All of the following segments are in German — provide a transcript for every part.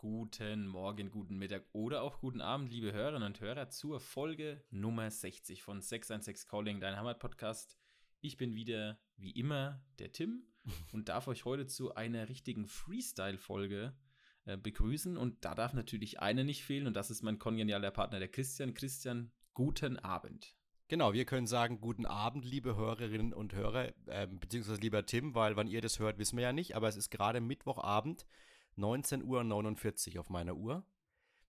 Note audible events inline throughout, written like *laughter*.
Guten Morgen, guten Mittag oder auch guten Abend, liebe Hörerinnen und Hörer, zur Folge Nummer 60 von 616 Calling, dein Heimat-Podcast. Ich bin wieder, wie immer, der Tim *laughs* und darf euch heute zu einer richtigen Freestyle-Folge äh, begrüßen. Und da darf natürlich einer nicht fehlen und das ist mein kongenialer Partner, der Christian. Christian, guten Abend. Genau, wir können sagen, guten Abend, liebe Hörerinnen und Hörer, äh, beziehungsweise lieber Tim, weil wann ihr das hört, wissen wir ja nicht, aber es ist gerade Mittwochabend. 19.49 Uhr auf meiner Uhr.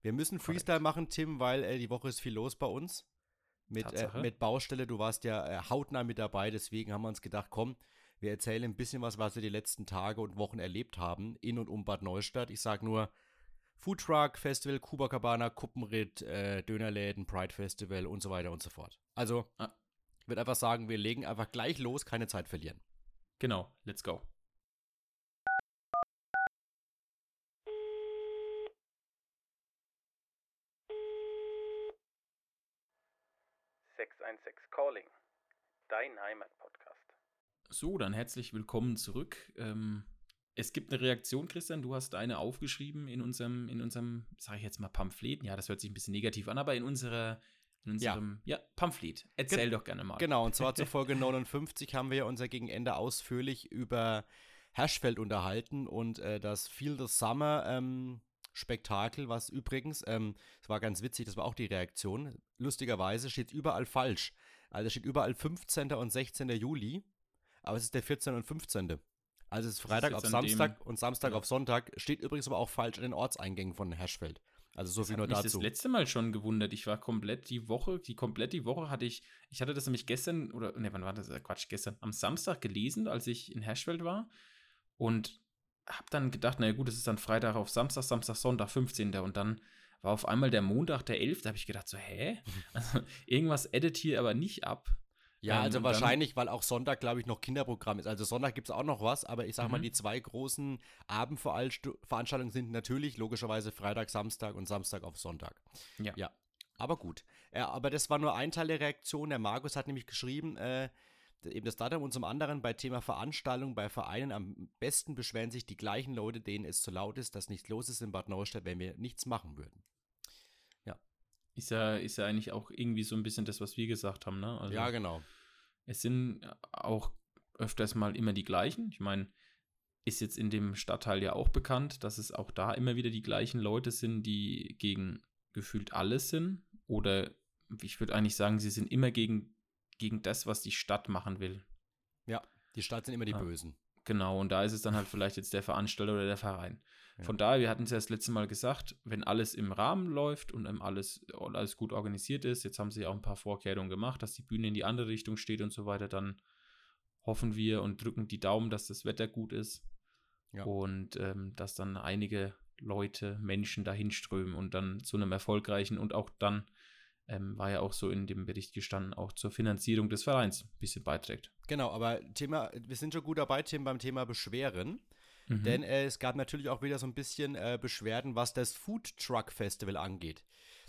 Wir müssen Freestyle Correct. machen, Tim, weil äh, die Woche ist viel los bei uns. Mit, äh, mit Baustelle, du warst ja äh, hautnah mit dabei, deswegen haben wir uns gedacht, komm, wir erzählen ein bisschen was, was wir die letzten Tage und Wochen erlebt haben, in und um Bad Neustadt. Ich sag nur Foodtruck Festival, Kuba Cabana, Kuppenritt, äh, Dönerläden, Pride Festival und so weiter und so fort. Also, ah. ich würde einfach sagen, wir legen einfach gleich los, keine Zeit verlieren. Genau, let's go. 616 Calling, dein Heimatpodcast. So, dann herzlich willkommen zurück. Ähm, es gibt eine Reaktion, Christian. Du hast eine aufgeschrieben in unserem, in unserem, sage ich jetzt mal, Pamphlet. Ja, das hört sich ein bisschen negativ an, aber in unserer in unserem ja. ja Pamphlet. Erzähl Ge doch gerne mal. Genau, und zwar *laughs* zur Folge 59 haben wir unser Gegenende ausführlich über Herschfeld unterhalten und äh, das Feel the Summer ähm, Spektakel, was übrigens, ähm, es war ganz witzig, das war auch die Reaktion. Lustigerweise steht überall falsch. Also steht überall 15. und 16. Juli, aber es ist der 14. und 15. Also es ist Freitag auf Samstag und Samstag ja. auf Sonntag. Steht übrigens aber auch falsch in den Ortseingängen von Herschfeld. Also so das viel nur mich dazu. das letzte Mal schon gewundert. Ich war komplett die Woche, die komplett die Woche hatte ich, ich hatte das nämlich gestern, oder ne, wann war das? Äh, Quatsch, gestern, am Samstag gelesen, als ich in Herschfeld war. Und habe dann gedacht, naja gut, es ist dann Freitag auf Samstag, Samstag, Sonntag, 15. Und dann war auf einmal der Montag, der 11. Da habe ich gedacht, so, hä? *laughs* Also irgendwas edit hier aber nicht ab. Ja, ähm, also wahrscheinlich, weil auch Sonntag, glaube ich, noch Kinderprogramm ist. Also Sonntag gibt es auch noch was, aber ich sage mhm. mal, die zwei großen Abendveranstaltungen sind natürlich logischerweise Freitag, Samstag und Samstag auf Sonntag. Ja. Ja. Aber gut. Ja, aber das war nur ein Teil der Reaktion. Der Markus hat nämlich geschrieben, äh, eben das Datum und zum anderen bei Thema Veranstaltung bei Vereinen am besten beschweren sich die gleichen Leute, denen es zu laut ist, dass nichts los ist in Bad Neustadt, wenn wir nichts machen würden. Ja. Ist ja, ist ja eigentlich auch irgendwie so ein bisschen das, was wir gesagt haben, ne? Also, ja, genau. Es sind auch öfters mal immer die gleichen. Ich meine, ist jetzt in dem Stadtteil ja auch bekannt, dass es auch da immer wieder die gleichen Leute sind, die gegen gefühlt alles sind. Oder ich würde eigentlich sagen, sie sind immer gegen gegen das, was die Stadt machen will. Ja, die Stadt sind immer die ja. Bösen. Genau, und da ist es dann halt vielleicht jetzt der Veranstalter oder der Verein. Ja. Von daher, wir hatten es ja das letzte Mal gesagt, wenn alles im Rahmen läuft und alles, alles gut organisiert ist, jetzt haben sie auch ein paar Vorkehrungen gemacht, dass die Bühne in die andere Richtung steht und so weiter, dann hoffen wir und drücken die Daumen, dass das Wetter gut ist ja. und ähm, dass dann einige Leute, Menschen dahin strömen und dann zu einem erfolgreichen und auch dann ähm, war ja auch so in dem Bericht gestanden, auch zur Finanzierung des Vereins ein bisschen beiträgt. Genau, aber Thema, wir sind schon gut dabei, Tim, beim Thema Beschweren. Mhm. Denn äh, es gab natürlich auch wieder so ein bisschen äh, Beschwerden, was das Food Truck Festival angeht.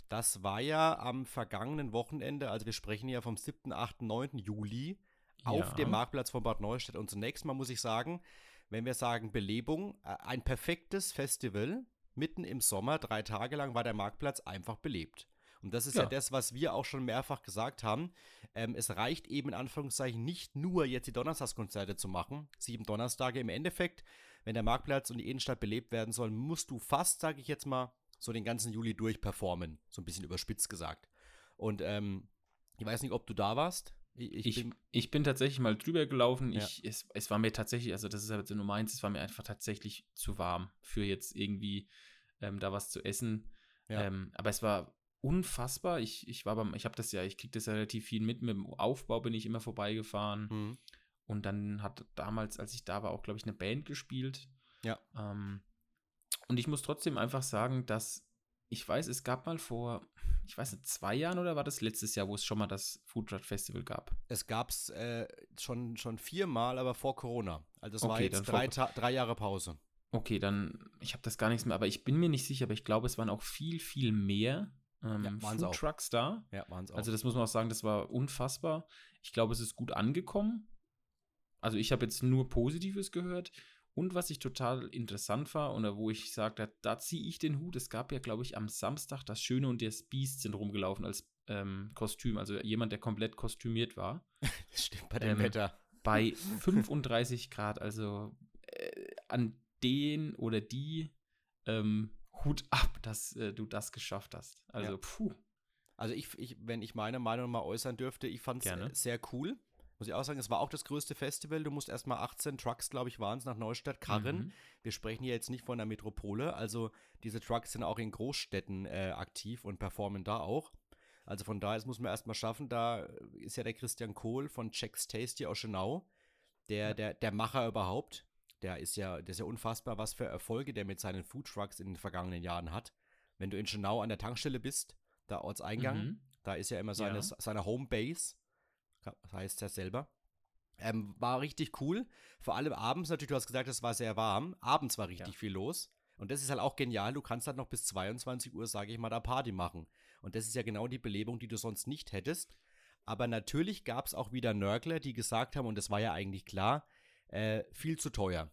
Das war ja am vergangenen Wochenende, also wir sprechen ja vom 7., 8., 9. Juli ja. auf dem Marktplatz von Bad Neustadt. Und zunächst mal muss ich sagen, wenn wir sagen Belebung, äh, ein perfektes Festival. Mitten im Sommer, drei Tage lang, war der Marktplatz einfach belebt. Und das ist ja, ja das, was wir auch schon mehrfach gesagt haben. Ähm, es reicht eben in Anführungszeichen nicht nur jetzt die Donnerstagskonzerte zu machen, sieben Donnerstage. Im Endeffekt, wenn der Marktplatz und die Innenstadt belebt werden sollen, musst du fast, sage ich jetzt mal, so den ganzen Juli durchperformen. So ein bisschen überspitzt gesagt. Und ähm, ich weiß nicht, ob du da warst. Ich, ich, bin, ich, bin, tatsächlich mal drüber gelaufen. Ja. Ich, es, es war mir tatsächlich, also das ist ja Nummer eins, es war mir einfach tatsächlich zu warm für jetzt irgendwie ähm, da was zu essen. Ja. Ähm, aber es war unfassbar. Ich, ich war beim, ich habe das ja, ich kriege das ja relativ viel mit. Mit dem Aufbau bin ich immer vorbeigefahren. Mhm. Und dann hat damals, als ich da war, auch, glaube ich, eine Band gespielt. Ja. Ähm, und ich muss trotzdem einfach sagen, dass ich weiß, es gab mal vor, ich weiß nicht, zwei Jahren oder war das letztes Jahr, wo es schon mal das Food Truck Festival gab? Es gab es äh, schon, schon viermal, aber vor Corona. Also es okay, war jetzt drei, drei Jahre Pause. Okay, dann, ich habe das gar nichts mehr, aber ich bin mir nicht sicher, aber ich glaube, es waren auch viel, viel mehr ähm, ja, Food Trucks da. Ja, waren auch. Also das muss man auch sagen, das war unfassbar. Ich glaube, es ist gut angekommen. Also ich habe jetzt nur Positives gehört. Und was ich total interessant war und wo ich sagte, da ziehe ich den Hut. Es gab ja, glaube ich, am Samstag das Schöne und das Biest sind rumgelaufen als ähm, Kostüm. Also jemand, der komplett kostümiert war. *laughs* Das stimmt bei dem ähm, Wetter. Bei *laughs* 35 Grad. Also äh, an den oder die ähm, Hut ab, dass äh, du das geschafft hast. Also, ja. puh. Also ich, ich, wenn ich meine Meinung mal äußern dürfte, ich fand es sehr cool. Muss ich auch sagen, es war auch das größte Festival. Du musst erstmal 18 Trucks, glaube ich, waren es, nach Neustadt karren. Mhm. Wir sprechen hier jetzt nicht von der Metropole. Also diese Trucks sind auch in Großstädten äh, aktiv und performen da auch. Also von daher, das muss man erstmal schaffen. Da ist ja der Christian Kohl von Checks Tasty aus Schönau, der, ja. der, der Macher überhaupt. Der ist ja, der ist ja unfassbar, was für Erfolge der mit seinen Food Trucks in den vergangenen Jahren hat. Wenn du in Schönau an der Tankstelle bist, da Ortseingang, mhm. da ist ja immer seine, ja. seine Homebase das heißt ja selber. Ähm, war richtig cool. Vor allem abends natürlich, du hast gesagt, es war sehr warm. Abends war richtig ja. viel los. Und das ist halt auch genial. Du kannst halt noch bis 22 Uhr, sage ich mal, da Party machen. Und das ist ja genau die Belebung, die du sonst nicht hättest. Aber natürlich gab es auch wieder Nörgler, die gesagt haben, und das war ja eigentlich klar, äh, viel zu teuer.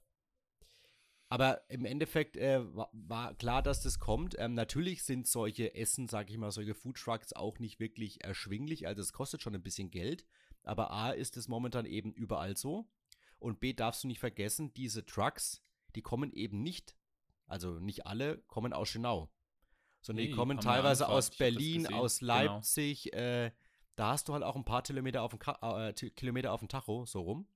Aber im Endeffekt äh, war, klar, dass das kommt. Ähm, natürlich sind solche Essen, sage ich mal, solche Food Trucks auch nicht wirklich erschwinglich. Also es kostet schon ein bisschen Geld. Aber A ist es momentan eben überall so. Und B darfst du nicht vergessen, diese Trucks, die kommen eben nicht, also nicht alle kommen aus Schönau. Sondern nee, die kommen teilweise aus Berlin, aus genau. Leipzig. Genau. Äh, da hast du halt auch ein paar Kilometer auf dem, äh, Kilometer auf dem Tacho, so rum.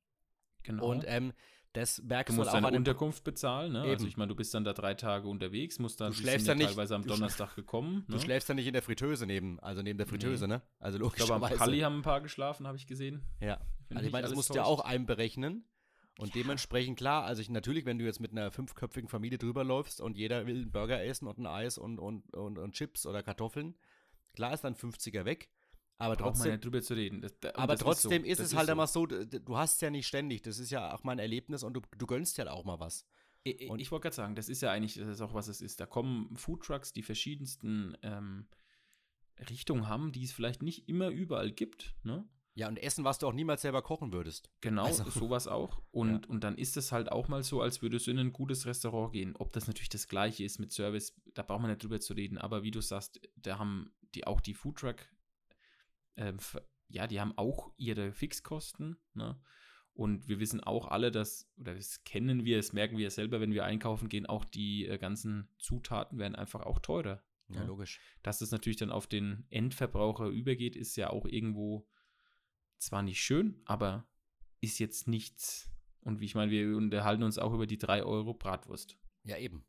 Genau. Und ähm, das merkst du musst halt deine Unterkunft bezahlen, ne? Also ich meine, du bist dann da drei Tage unterwegs, musst dann du schläfst dann nicht, teilweise am Donnerstag gekommen. Du ne? schläfst dann nicht in der Fritteuse neben, also neben der Fritteuse, nee. ne? Also logischerweise. Ich glaube, am Palli haben ein paar geschlafen, habe ich gesehen. Ja. Find also ich meine, das musst du ja auch einberechnen. Und ja. dementsprechend klar, also ich, natürlich, wenn du jetzt mit einer fünfköpfigen Familie drüber läufst und jeder will einen Burger essen und ein Eis und, und, und, und Chips oder Kartoffeln, klar ist dann 50er weg. Aber trotzdem, ja drüber zu reden. Das, aber trotzdem ist, so. ist es halt ist immer so, du hast es ja nicht ständig. Das ist ja auch mal ein Erlebnis und du, du gönnst ja auch mal was. Ich, ich wollte gerade sagen, das ist ja eigentlich das ist auch, was es ist. Da kommen Foodtrucks, die verschiedensten ähm, Richtungen haben, die es vielleicht nicht immer überall gibt. Ne? Ja, und Essen, was du auch niemals selber kochen würdest. Genau, also. sowas auch. *laughs* Und, ja. und dann ist es halt auch mal so, als würdest du in ein gutes Restaurant gehen. Ob das natürlich das gleiche ist mit Service, da braucht man nicht drüber zu reden. Aber wie du sagst, da haben die auch die Foodtruck äh, ja, die haben auch ihre Fixkosten, ne? Und wir wissen auch alle, dass, oder das kennen wir, das merken wir selber, wenn wir einkaufen gehen, auch die äh, ganzen Zutaten werden einfach auch teurer. Ja, ne? logisch. Dass das natürlich dann auf den Endverbraucher übergeht, ist ja auch irgendwo zwar nicht schön, aber ist jetzt nichts. Und wie ich meine, wir unterhalten uns auch über die 3 Euro Bratwurst. Ja, eben.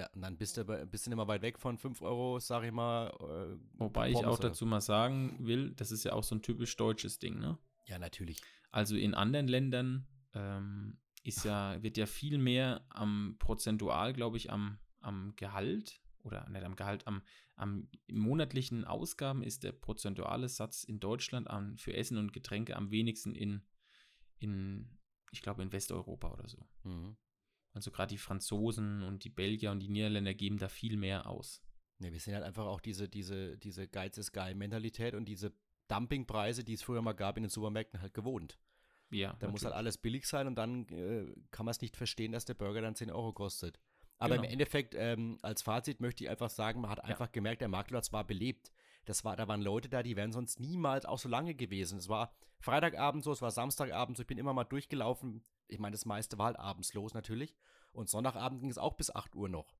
Ja, und dann bist du ein bisschen immer weit weg von 5 Euro, sag ich mal. Äh, Wobei ich auch dazu mal sagen will, das ist ja auch so ein typisch deutsches Ding, ne? Ja, natürlich. Also in anderen Ländern ähm, ist ja, wird ja viel mehr am prozentual, glaube ich, am, am Gehalt oder nicht am Gehalt, am, am monatlichen Ausgaben ist der prozentuale Satz in Deutschland an, für Essen und Getränke am wenigsten in, in ich glaube, in Westeuropa oder so. Mhm. Also gerade die Franzosen und die Belgier und die Niederländer geben da viel mehr aus. Ne, wir sehen halt einfach auch diese, diese, diese Geiz ist geil Mentalität und diese Dumpingpreise, die es früher mal gab in den Supermärkten, halt gewohnt. Ja. Da natürlich. muss halt alles billig sein und dann äh, kann man es nicht verstehen, dass der Burger dann 10 Euro kostet. Aber genau. im Endeffekt, ähm, als Fazit möchte ich einfach sagen, man hat einfach ja. gemerkt, der Marktplatz war belebt. Das war, da waren Leute da, die wären sonst niemals auch so lange gewesen. Es war Freitagabend so, es war Samstagabend so, ich bin immer mal durchgelaufen. Ich meine, das meiste war halt abends los natürlich. Und Sonntagabend ging es auch bis 8 Uhr noch.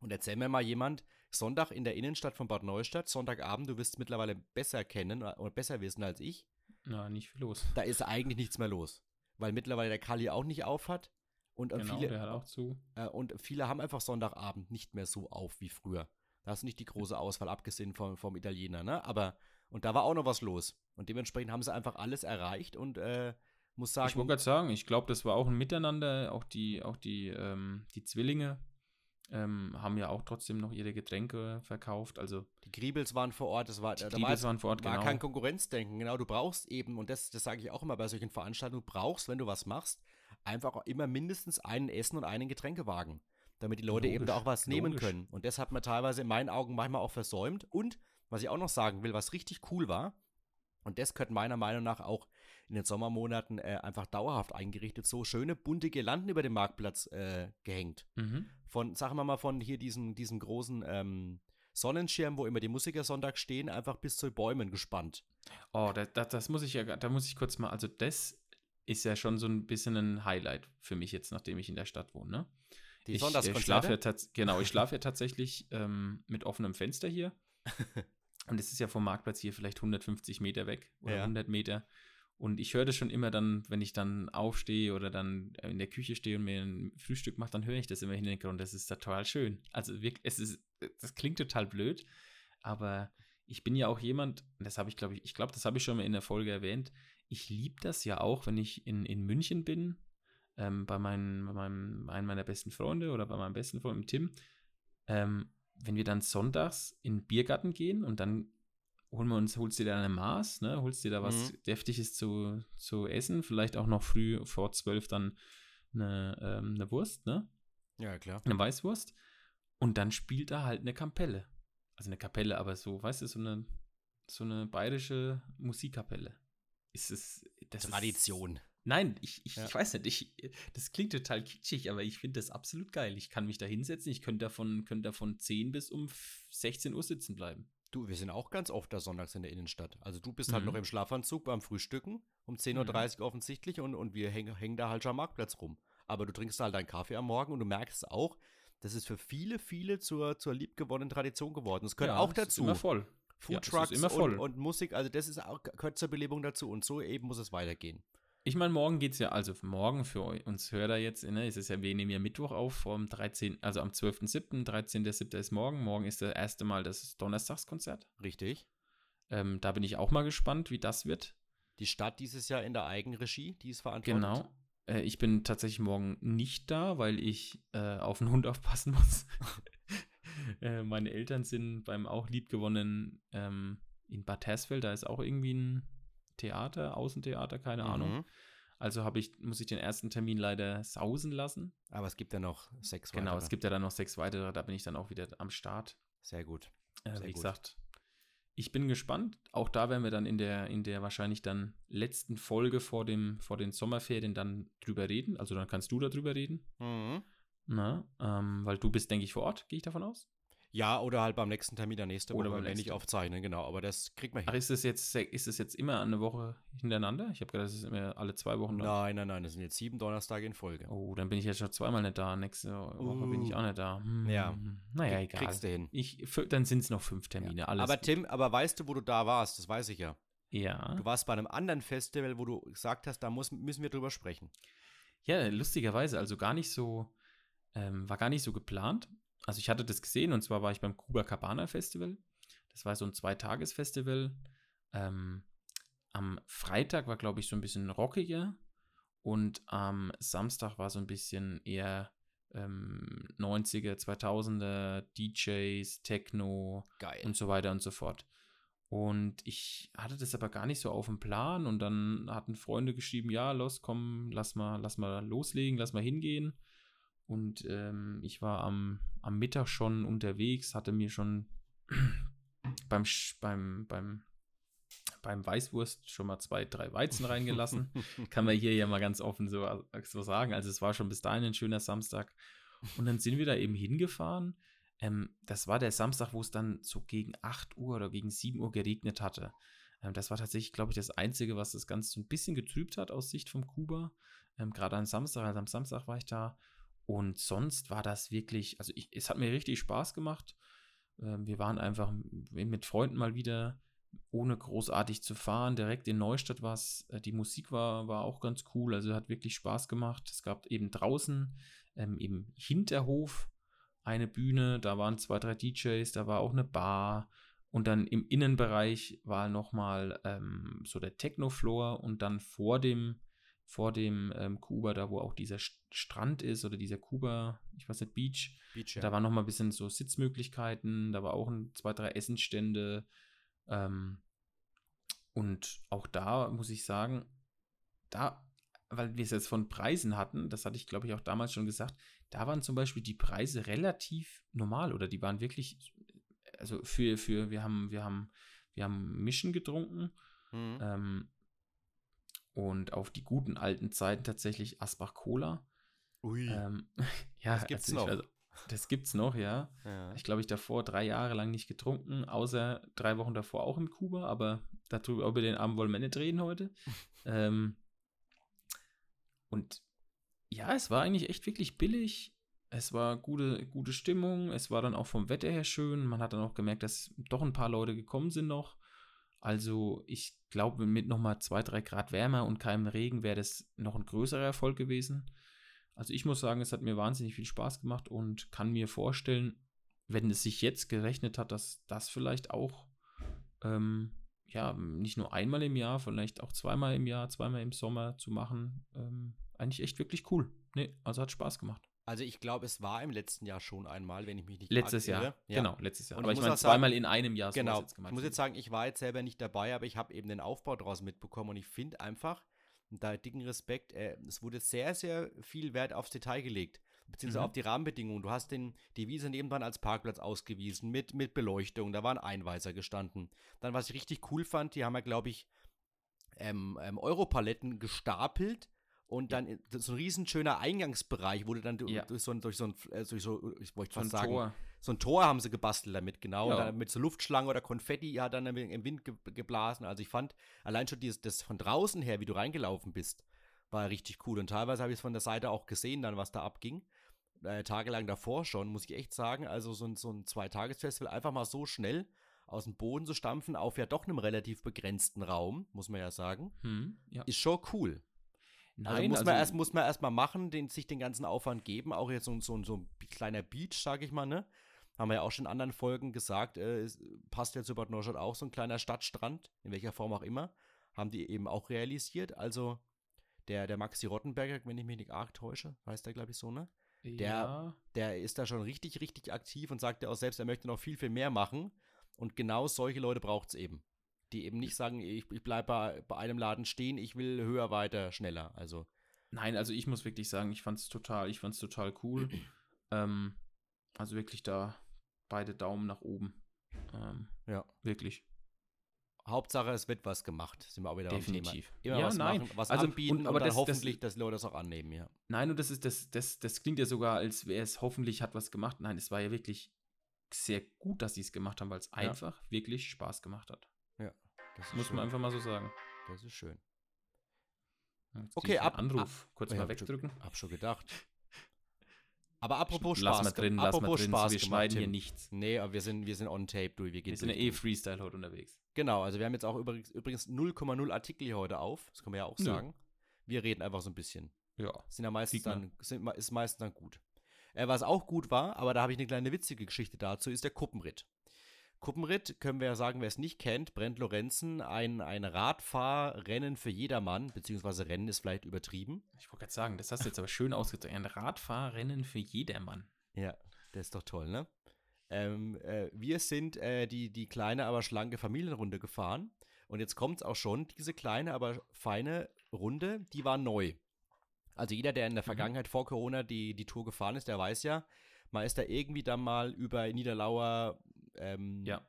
Und erzähl mir mal jemand, Sonntag in der Innenstadt von Bad Neustadt, Sonntagabend, du wirst es mittlerweile besser kennen oder besser wissen als ich. Na, nicht viel los. Da ist eigentlich nichts mehr los. Weil mittlerweile der Kali auch nicht aufhat. Und, genau, viele, der hat auch zu. Äh, und viele haben einfach Sonntagabend nicht mehr so auf wie früher. Da hast du nicht die große Auswahl, abgesehen vom, vom Italiener, ne? Aber, und da war auch noch was los. Und dementsprechend haben sie einfach alles erreicht und äh, muss sagen. Ich wollte gerade sagen, ich glaube, das war auch ein Miteinander. Auch die, auch die, ähm, die Zwillinge ähm, haben ja auch trotzdem noch ihre Getränke verkauft. Also die Griebels waren vor Ort, das war, die da war, waren vor Ort, war genau. kein Konkurrenzdenken. Genau, du brauchst eben, und das, das sage ich auch immer bei solchen Veranstaltungen, du brauchst, wenn du was machst, einfach immer mindestens einen Essen und einen Getränkewagen damit die Leute logisch, eben da auch was nehmen logisch. können. Und das hat man teilweise in meinen Augen manchmal auch versäumt. Und was ich auch noch sagen will, was richtig cool war, und das gehört meiner Meinung nach auch in den Sommermonaten äh, einfach dauerhaft eingerichtet, so schöne bunte Girlanden über dem Marktplatz äh, gehängt. Mhm. Von, sagen wir mal, von hier diesem, diesem großen ähm, Sonnenschirm, wo immer die Musiker Sonntag stehen, einfach bis zu Bäumen gespannt. Oh, das, das, das muss ich ja, da muss ich kurz mal, also das ist ja schon so ein bisschen ein Highlight für mich jetzt, nachdem ich in der Stadt wohne, ne? Die ich, äh, Sonntagskonzerte? schlafe ja genau, ich schlafe ja tatsächlich ähm, mit offenem Fenster hier. *laughs* Und es ist ja vom Marktplatz hier vielleicht 150 Meter weg oder Ja. 100 Meter. Und ich höre das schon immer dann, wenn ich dann aufstehe oder dann in der Küche stehe und mir ein Frühstück mache, dann höre ich das immer in den Hintergrund. Das ist total schön. Also wirklich, es ist, das klingt total blöd, aber ich bin ja auch jemand, das habe ich, glaube ich, ich glaube, das habe ich schon mal in der Folge erwähnt. Ich liebe das ja auch, wenn ich in, in München bin, ähm, bei, meinen, bei meinem, einem meiner besten Freunde oder bei meinem besten Freund Tim, ähm, wenn wir dann sonntags in den Biergarten gehen und dann holen wir uns, holst dir da eine Maß, ne, holst dir da was Mhm. Deftiges zu, zu essen, vielleicht auch noch früh vor zwölf dann eine, ähm, eine Wurst, ne, Ja, klar. eine Weißwurst und dann spielt da halt eine Kapelle. Also eine Kapelle, aber so, weißt du, so eine, so eine bayerische Musikkapelle. Ist es, das Ist, Tradition. Nein, ich, ich, Ja. ich weiß nicht, ich, das klingt total kitschig, aber ich finde das absolut geil. Ich kann mich da hinsetzen, ich könnte davon, könnte davon 10 bis um 16 Uhr sitzen bleiben. Du, wir sind auch ganz oft da sonntags in der Innenstadt. Also du bist halt Mhm. noch im Schlafanzug beim Frühstücken, um 10.30 Uhr offensichtlich und, und wir hängen, hängen da halt schon am Marktplatz rum. Aber du trinkst halt deinen Kaffee am Morgen und du merkst auch, das ist für viele, viele zur, zur liebgewonnenen Tradition geworden. Es gehört Ja, auch es ist dazu. immer voll. Ja, Foodtrucks immer voll. und, und Musik, also das ist auch, gehört zur Belebung dazu und so eben muss es weitergehen. Ich meine, morgen geht es ja, also morgen für uns Hörer jetzt, ne, ist es ja, wir nehmen ja Mittwoch auf, vom 13., also am 12.07., 13.07. ist morgen. Morgen ist das erste Mal das Donnerstagskonzert. Richtig. Ähm, da bin ich auch mal gespannt, wie das wird. Die Stadt dieses Jahr in der Eigenregie, die ist verantwortlich. Genau. Äh, ich bin tatsächlich morgen nicht da, weil ich äh, auf den Hund aufpassen muss. *laughs* *laughs* äh, meine Eltern sind beim auch liebgewonnenen ähm, in Bad Hersfeld, da ist auch irgendwie ein Theater, Außentheater, keine Ahnung. Mhm. Also habe ich, muss ich den ersten Termin leider sausen lassen. Aber es gibt ja noch sechs Genau, weitere. es gibt ja dann noch sechs weitere, da bin ich dann auch wieder am Start. Sehr gut. Äh, Sehr wie gut. gesagt, ich bin gespannt. Auch da werden wir dann in der, in der wahrscheinlich dann letzten Folge vor, dem, vor den Sommerferien dann drüber reden. Also dann kannst du darüber reden. Mhm. Na, ähm, weil du bist, denke ich, vor Ort, gehe ich davon aus. Ja, oder halt beim nächsten Termin der nächste Oder Woche, beim nicht aufzeichnen, genau. Aber das kriegt man Ach, hin. ist es jetzt, ist es jetzt immer eine Woche hintereinander? Ich habe gedacht, das ist immer alle zwei Wochen. dann. Nein, nein, nein, das sind jetzt sieben Donnerstage in Folge. Oh, dann bin ich jetzt schon zweimal nicht da. Nächste Woche bin ich Uh. auch nicht da. Hm, Ja. Naja, egal. Kriegst du hin. Ich, dann sind es noch fünf Termine. Alles aber gut. Tim, aber weißt du, wo du da warst? Das weiß ich ja. ja. Du warst bei einem anderen Festival, wo du gesagt hast, da muss, müssen wir drüber sprechen. Ja, lustigerweise, also gar nicht so, ähm, war gar nicht so geplant. Also ich hatte das gesehen und zwar war ich beim Cuba Cabana Festival. Das war so ein Zweitagesfestival. Ähm, am Freitag war, glaube ich, so ein bisschen rockiger und am Samstag war so ein bisschen eher ähm, 90er, 2000er, DJs, Techno, Geil. und so weiter und so fort. Und ich hatte das aber gar nicht so auf dem Plan und dann hatten Freunde geschrieben, ja, los, komm, lass mal, lass mal loslegen, lass mal hingehen. Und ähm, ich war am, am Mittag schon unterwegs, hatte mir schon *clears throat* beim, beim, beim, beim Weißwurst schon mal zwei, drei Weizen reingelassen. *laughs* Kann man hier ja mal ganz offen so, so sagen. Also es war schon bis dahin ein schöner Samstag. Und dann sind wir da eben hingefahren. Ähm, das war der Samstag, wo es dann so gegen 8 Uhr oder gegen 7 Uhr geregnet hatte. Ähm, das war tatsächlich, glaube ich, das Einzige, was das Ganze so ein bisschen getrübt hat aus Sicht von Kuba. Ähm, Gerade am Samstag, also am Samstag war ich da. Und sonst war das wirklich, also ich, es hat mir richtig Spaß gemacht. Ähm, wir waren einfach mit Freunden mal wieder, ohne großartig zu fahren. Direkt in Neustadt war es, äh, die Musik war, war auch ganz cool, also hat wirklich Spaß gemacht. Es gab eben draußen ähm, im Hinterhof eine Bühne, da waren zwei, drei DJs, da war auch eine Bar und dann im Innenbereich war nochmal ähm, so der Techno-Floor und dann vor dem, vor dem ähm, Kuba, da wo auch dieser St Strand ist oder dieser Kuba, ich weiß nicht, Beach, Beach, ja. da war nochmal ein bisschen so Sitzmöglichkeiten, da war auch ein, zwei, drei Essensstände. Ähm, und auch da muss ich sagen, da, weil wir es jetzt von Preisen hatten, das hatte ich glaube ich auch damals schon gesagt, da waren zum Beispiel die Preise relativ normal oder die waren wirklich, also für, für, wir haben, wir haben, wir haben Mischen getrunken Mhm. ähm, Und auf die guten alten Zeiten tatsächlich Asbach Cola. Ui. Ähm, *laughs* ja, das gibt's also noch. Also, das gibt's noch, ja. ja. Ich glaube, ich davor drei Jahre lang nicht getrunken, außer drei Wochen davor auch in Kuba, aber darüber über den Abend wollen wir nicht reden heute. *laughs* ähm, und ja, es war eigentlich echt wirklich billig. Es war gute, gute Stimmung. Es war dann auch vom Wetter her schön. Man hat dann auch gemerkt, dass doch ein paar Leute gekommen sind noch. Also ich glaube, mit nochmal zwei, drei Grad wärmer und keinem Regen wäre das noch ein größerer Erfolg gewesen. Also ich muss sagen, es hat mir wahnsinnig viel Spaß gemacht und kann mir vorstellen, wenn es sich jetzt gerechnet hat, dass das vielleicht auch ähm, ja nicht nur einmal im Jahr, vielleicht auch zweimal im Jahr, zweimal im Sommer zu machen, ähm, eigentlich echt wirklich cool. Nee, also hat Spaß gemacht. Also ich glaube, es war im letzten Jahr schon einmal, wenn ich mich nicht Letztes Jahr, ja. genau, letztes Jahr. Und aber ich meine, zweimal in einem Jahr. Genau, ich muss jetzt sagen, ich war jetzt selber nicht dabei, aber ich habe eben den Aufbau daraus mitbekommen und ich finde einfach, da dicken Respekt, äh, es wurde sehr, sehr viel Wert aufs Detail gelegt, beziehungsweise mhm. auf die Rahmenbedingungen. Du hast den, die Wiese nebenan als Parkplatz ausgewiesen, mit, mit Beleuchtung, da waren Einweiser gestanden. Dann, was ich richtig cool fand, die haben ja, glaube ich, ähm, ähm, Europaletten gestapelt und dann so ein riesenschöner Eingangsbereich wurde dann ja. durch, so ein, durch so ein, äh, durch so, ich wollte fast so sagen, Tor. so ein Tor haben sie gebastelt damit, genau. Ja. mit so Luftschlange oder Konfetti hat dann im Wind ge geblasen. Also ich fand allein schon dieses, das von draußen her, wie du reingelaufen bist, war richtig cool. Und teilweise habe ich es von der Seite auch gesehen, dann, was da abging. Äh, tagelang davor schon, muss ich echt sagen. Also so ein, so ein Zweitagesfestival einfach mal so schnell aus dem Boden zu stampfen auf ja doch einem relativ begrenzten Raum, muss man ja sagen, hm, ja. ist schon cool. Also Nein, also muss also man erst muss man erstmal machen, den, sich den ganzen Aufwand geben, auch jetzt so, so, so ein kleiner Beach, sage ich mal, ne? Haben wir ja auch schon in anderen Folgen gesagt, äh, passt ja zu Bad Neustadt auch so ein kleiner Stadtstrand, in welcher Form auch immer, haben die eben auch realisiert. Also der, der Maxi Rottenberger, wenn ich mich nicht arg täusche, heißt der, glaube ich, so, ne? Der, ja. der ist da schon richtig, richtig aktiv und sagt ja auch selbst, er möchte noch viel, viel mehr machen. Und genau solche Leute braucht es eben die eben nicht sagen, ich, ich bleibe bei, bei einem Laden stehen, ich will höher, weiter, schneller. Also. Nein, also ich muss wirklich sagen, ich fand es total, ich fand es total cool. *clears throat* ähm, also wirklich da beide Daumen nach oben. Ähm, ja. Wirklich. Hauptsache, es wird was gemacht. Sind wir auch wieder Definitiv. Immer ja, was nein. Machen, was also, anbieten und, aber und das, hoffentlich, das, dass Leute das auch annehmen, ja. Nein, und das ist, das, das, das klingt ja sogar, als wäre es hoffentlich hat was gemacht. Nein, es war ja wirklich sehr gut, dass sie es gemacht haben, weil es ja. einfach wirklich Spaß gemacht hat. Muss schön. man einfach mal so sagen. Das ist schön. Jetzt okay, ab, Anruf. Ab, Kurz mal wegdrücken. Hab schon gedacht. *laughs* Aber apropos Spaß. Lass mal drin, apropos lass mal drin. Spaß wir schneiden hier nichts. Nee, aber wir sind, wir sind on tape, du. Wir, wir sind ja eh Freestyle heute unterwegs. Genau, also wir haben jetzt auch übrigens 0,0 Artikel hier heute auf. Das können wir ja auch Nö. sagen. Wir reden einfach so ein bisschen. Ja. Sind ja meistens dann, sind, ist meistens dann gut. Äh, was auch gut war, aber da habe ich eine kleine witzige Geschichte dazu, ist der Kuppenritt. Kuppenritt, können wir ja sagen, wer es nicht kennt, Brent Lorenzen, ein, ein Radfahrrennen für jedermann, beziehungsweise Rennen ist vielleicht übertrieben. Ich wollte gerade sagen, das hast du jetzt aber schön ausgedrückt. Ein Radfahrrennen für jedermann. Ja, das ist doch toll, ne? Ähm, äh, wir sind äh, die, die kleine, aber schlanke Familienrunde gefahren. Und jetzt kommt es auch schon, diese kleine, aber feine Runde, die war neu. Also jeder, der in der mhm. Vergangenheit vor Corona die, die Tour gefahren ist, der weiß ja, man ist da irgendwie dann mal über Niederlauer ähm, ja.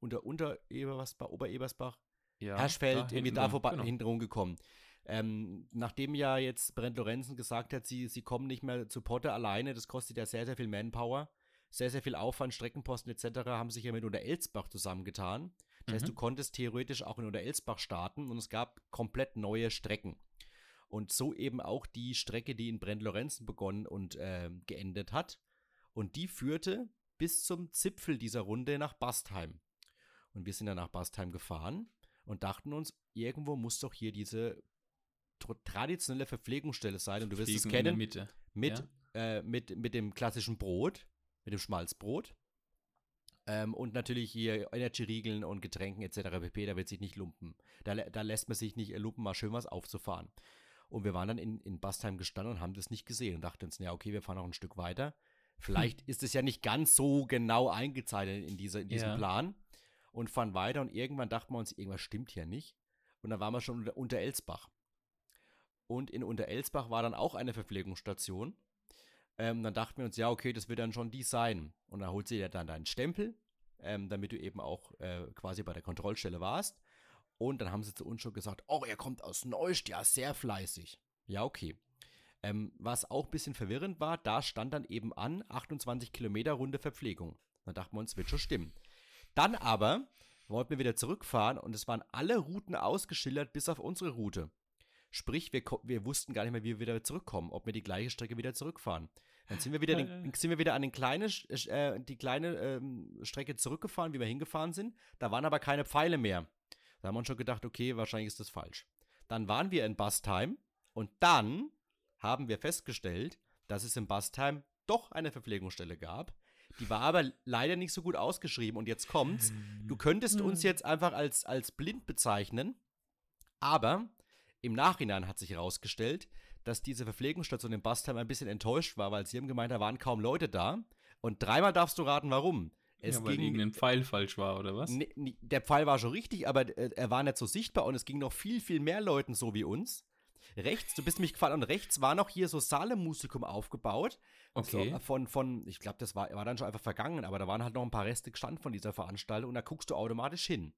unter, unter Ebersbach, Oberebersbach, ja, Herschfeld, da irgendwie da vorbei genau. hinten rumgekommen. Ähm, nachdem ja jetzt Brent Lorenzen gesagt hat, sie, sie kommen nicht mehr zu Potte alleine, das kostet ja sehr, sehr viel Manpower, sehr, sehr viel Aufwand, Streckenposten etc., haben sich ja mit Unterelsbach zusammengetan. Das mhm. heißt, du konntest theoretisch auch in Unterelsbach starten und es gab komplett neue Strecken. Und so eben auch die Strecke, die in Brent Lorenzen begonnen und äh, geendet hat. Und die führte bis zum Zipfel dieser Runde nach Bastheim. Und wir sind dann nach Bastheim gefahren und dachten uns, irgendwo muss doch hier diese traditionelle Verpflegungsstelle sein. Und du wirst es kennen. Mit, ja? äh, mit, mit dem klassischen Brot, mit dem Schmalzbrot. Ähm, und natürlich hier Energy-Riegeln und Getränken etc. pp. Da wird sich nicht lumpen. Da, da lässt man sich nicht lumpen, mal schön was aufzufahren. Und wir waren dann in, in Bastheim gestanden und haben das nicht gesehen und dachten uns, ja, okay, wir fahren noch ein Stück weiter. Vielleicht hm. ist es ja nicht ganz so genau eingezeichnet in, diese, in diesem ja. Plan. Und fahren weiter und irgendwann dachten wir uns, irgendwas stimmt hier nicht. Und dann waren wir schon unter, unter Elsbach. Und in Unterelsbach war dann auch eine Verpflegungsstation. Ähm, dann dachten wir uns, ja, okay, das wird dann schon die sein. Und dann holt sie dir dann deinen Stempel, ähm, damit du eben auch äh, quasi bei der Kontrollstelle warst. Und dann haben sie zu uns schon gesagt, oh, er kommt aus Neust, ja, sehr fleißig. Ja, okay. Ähm, was auch ein bisschen verwirrend war, da stand dann eben an 28 Kilometer Runde Verpflegung. Da dachten wir uns, wird schon stimmen. Dann aber wollten wir wieder zurückfahren und es waren alle Routen ausgeschildert, bis auf unsere Route. Sprich, wir, wir wussten gar nicht mehr, wie wir wieder zurückkommen, ob wir die gleiche Strecke wieder zurückfahren. Dann sind wir wieder, den, sind wir wieder an den kleine, äh, die kleine ähm, Strecke zurückgefahren, wie wir hingefahren sind. Da waren aber keine Pfeile mehr. Da haben wir uns schon gedacht, okay, wahrscheinlich ist das falsch. Dann waren wir in Bustime und dann haben wir festgestellt, dass es in Bustime doch eine Verpflegungsstelle gab. Die war aber leider nicht so gut ausgeschrieben und jetzt kommt's. Du könntest uns jetzt einfach als, als blind bezeichnen, aber im Nachhinein hat sich herausgestellt, dass diese Verpflegungsstation in Bastheim ein bisschen enttäuscht war, weil sie haben gemeint, da waren kaum Leute da. Und dreimal darfst du raten, warum. Es ja, weil ging, irgendein Pfeil falsch war, oder was? Ne, ne, der Pfeil war schon richtig, aber äh, er war nicht so sichtbar und es ging noch viel, viel mehr Leuten so wie uns. Rechts, du bist mich gefallen, und rechts war noch hier so Salem-Musikum aufgebaut. Okay. So, von, von, ich glaube, das war, war dann schon einfach vergangen, aber da waren halt noch ein paar Reste gestanden von dieser Veranstaltung und da guckst du automatisch hin.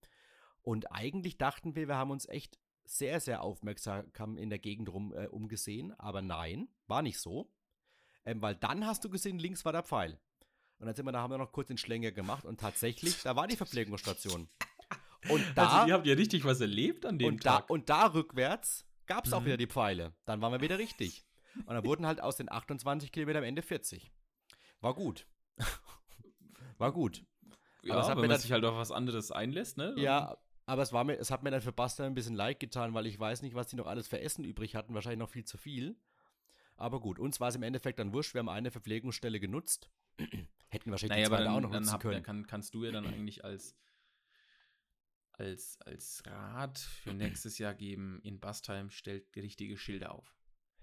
Und eigentlich dachten wir, wir haben uns echt sehr, sehr aufmerksam in der Gegend rum äh, umgesehen, aber nein, war nicht so. Ähm, weil dann hast du gesehen, links war der Pfeil. Und dann sind wir, da haben wir noch kurz den Schlänger gemacht und tatsächlich, da war die Verpflegungsstation. Und *laughs* da. Also, ihr habt ja richtig was erlebt an dem und Tag. Da, und da rückwärts gab es mhm. auch wieder die Pfeile. Dann waren wir wieder richtig. Und dann wurden halt aus den 28 Kilometern am Ende 40. War gut. *laughs* war gut. Ja, aber, wenn man sich halt auf was anderes einlässt, ne? Ja, aber es, war mir, es hat mir dann für Bastian ein bisschen leid getan, weil ich weiß nicht, was die noch alles für Essen übrig hatten. Wahrscheinlich noch viel zu viel. Aber gut, uns war es im Endeffekt dann wurscht. Wir haben eine Verpflegungsstelle genutzt. *clears throat* Hätten wahrscheinlich naja, die zweite dann, auch noch dann nutzen hab, können. Kann, kannst du ja dann eigentlich als, als, als Rat für nächstes Jahr geben, in Bastheim stellt die richtige Schilder auf.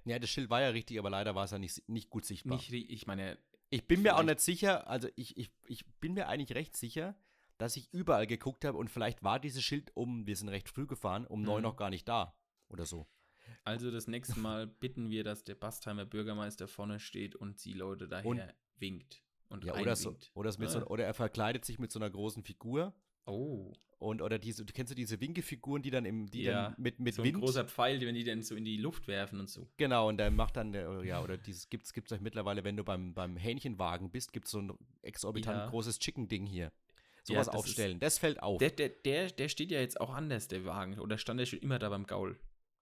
Ja, das Schild war ja richtig, aber leider war es ja nicht, nicht gut sichtbar. Nicht, ich meine. Ich bin mir auch nicht sicher, also ich, ich, ich bin mir eigentlich recht sicher, dass ich überall geguckt habe und vielleicht war dieses Schild um, wir sind recht früh gefahren, um mhm. neun noch gar nicht da oder so. Also das nächste Mal bitten wir, dass der Bastheimer Bürgermeister vorne steht und die Leute daher und, winkt. Und ja, oder, so, oder, ja. so, oder er verkleidet sich mit so einer großen Figur. Oh. Und oder diese, du kennst du diese Winkefiguren, die dann im, die ja, dann mit, mit so ein Wind. großer Pfeil, wenn die dann so in die Luft werfen und so. Genau, und der macht dann, ja, oder dieses gibt's, gibt's euch mittlerweile, wenn du beim, beim Hähnchenwagen bist, gibt's so ein exorbitant ja. großes Chicken-Ding hier sowas ja, aufstellen. Ist, das fällt auf. Der, der, der, der steht ja jetzt auch anders, der Wagen. Oder stand der schon immer da beim Gaul?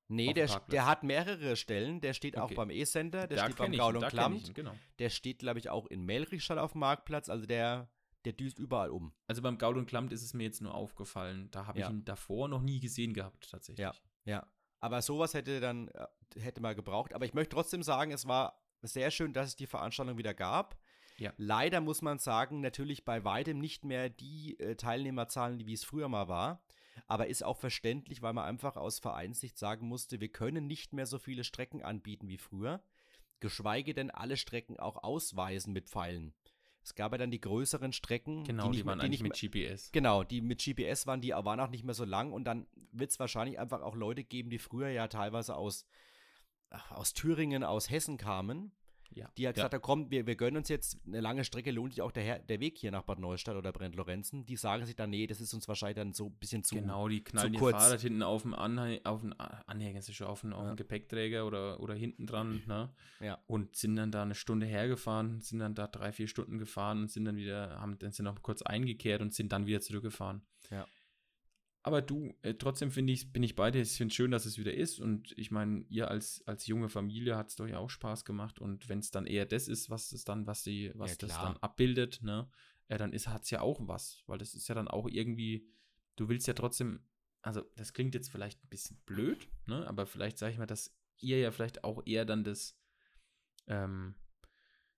Nee, der, der hat mehrere Stellen. Der steht okay. auch beim E-Center, der da steht beim Gaul und Klamt. Genau. Der steht, glaube ich, auch in Melrichstadt auf dem Marktplatz. Also der, der düst überall um. Also beim Gaul und Klamt ist es mir jetzt nur aufgefallen. Da habe ja. ich ihn davor noch nie gesehen gehabt, tatsächlich. Ja, ja. Aber sowas hätte dann, äh, hätte mal gebraucht. Aber ich möchte trotzdem sagen, es war sehr schön, dass es die Veranstaltung wieder gab. Ja. Leider muss man sagen, natürlich bei weitem nicht mehr die äh, Teilnehmerzahlen, wie es früher mal war. Aber ist auch verständlich, weil man einfach aus Vereinssicht sagen musste, wir können nicht mehr so viele Strecken anbieten wie früher. Geschweige denn alle Strecken auch ausweisen mit Pfeilen. Es gab ja dann die größeren Strecken. Genau, die, die waren die nicht mit GPS. Genau, die mit GPS waren, die waren auch nicht mehr so lang. Und dann wird es wahrscheinlich einfach auch Leute geben, die früher ja teilweise aus, aus Thüringen, aus Hessen kamen ja. Die hat gesagt, ja. komm, wir, wir gönnen uns jetzt eine lange Strecke, lohnt sich auch der, der Weg hier nach Bad Neustadt oder Brent-Lorenzen. Die sagen sich dann, nee, das ist uns wahrscheinlich dann so ein bisschen zu Genau, die knallen ihr Fahrrad hinten auf dem Anhänger, auf den Anhänger, ist schon auf den, auf den ja. Gepäckträger oder, oder hinten dran, *clears throat* ne? Ja. Und sind dann da eine Stunde hergefahren, sind dann da drei, vier Stunden gefahren und sind dann wieder, haben dann sind noch kurz eingekehrt und sind dann wieder zurückgefahren. Ja. Aber du, äh, trotzdem finde ich, bin ich bei dir. Ich finde es schön, dass es wieder ist. Und ich meine, ihr als, als junge Familie hat es doch ja auch Spaß gemacht. Und wenn es dann eher das ist, was es dann, was die, was ja, das dann abbildet, ne, ja, dann hat es ja auch was. Weil das ist ja dann auch irgendwie, du willst ja trotzdem, also das klingt jetzt vielleicht ein bisschen blöd, ne? Aber vielleicht sage ich mal, dass ihr ja vielleicht auch eher dann das, ähm,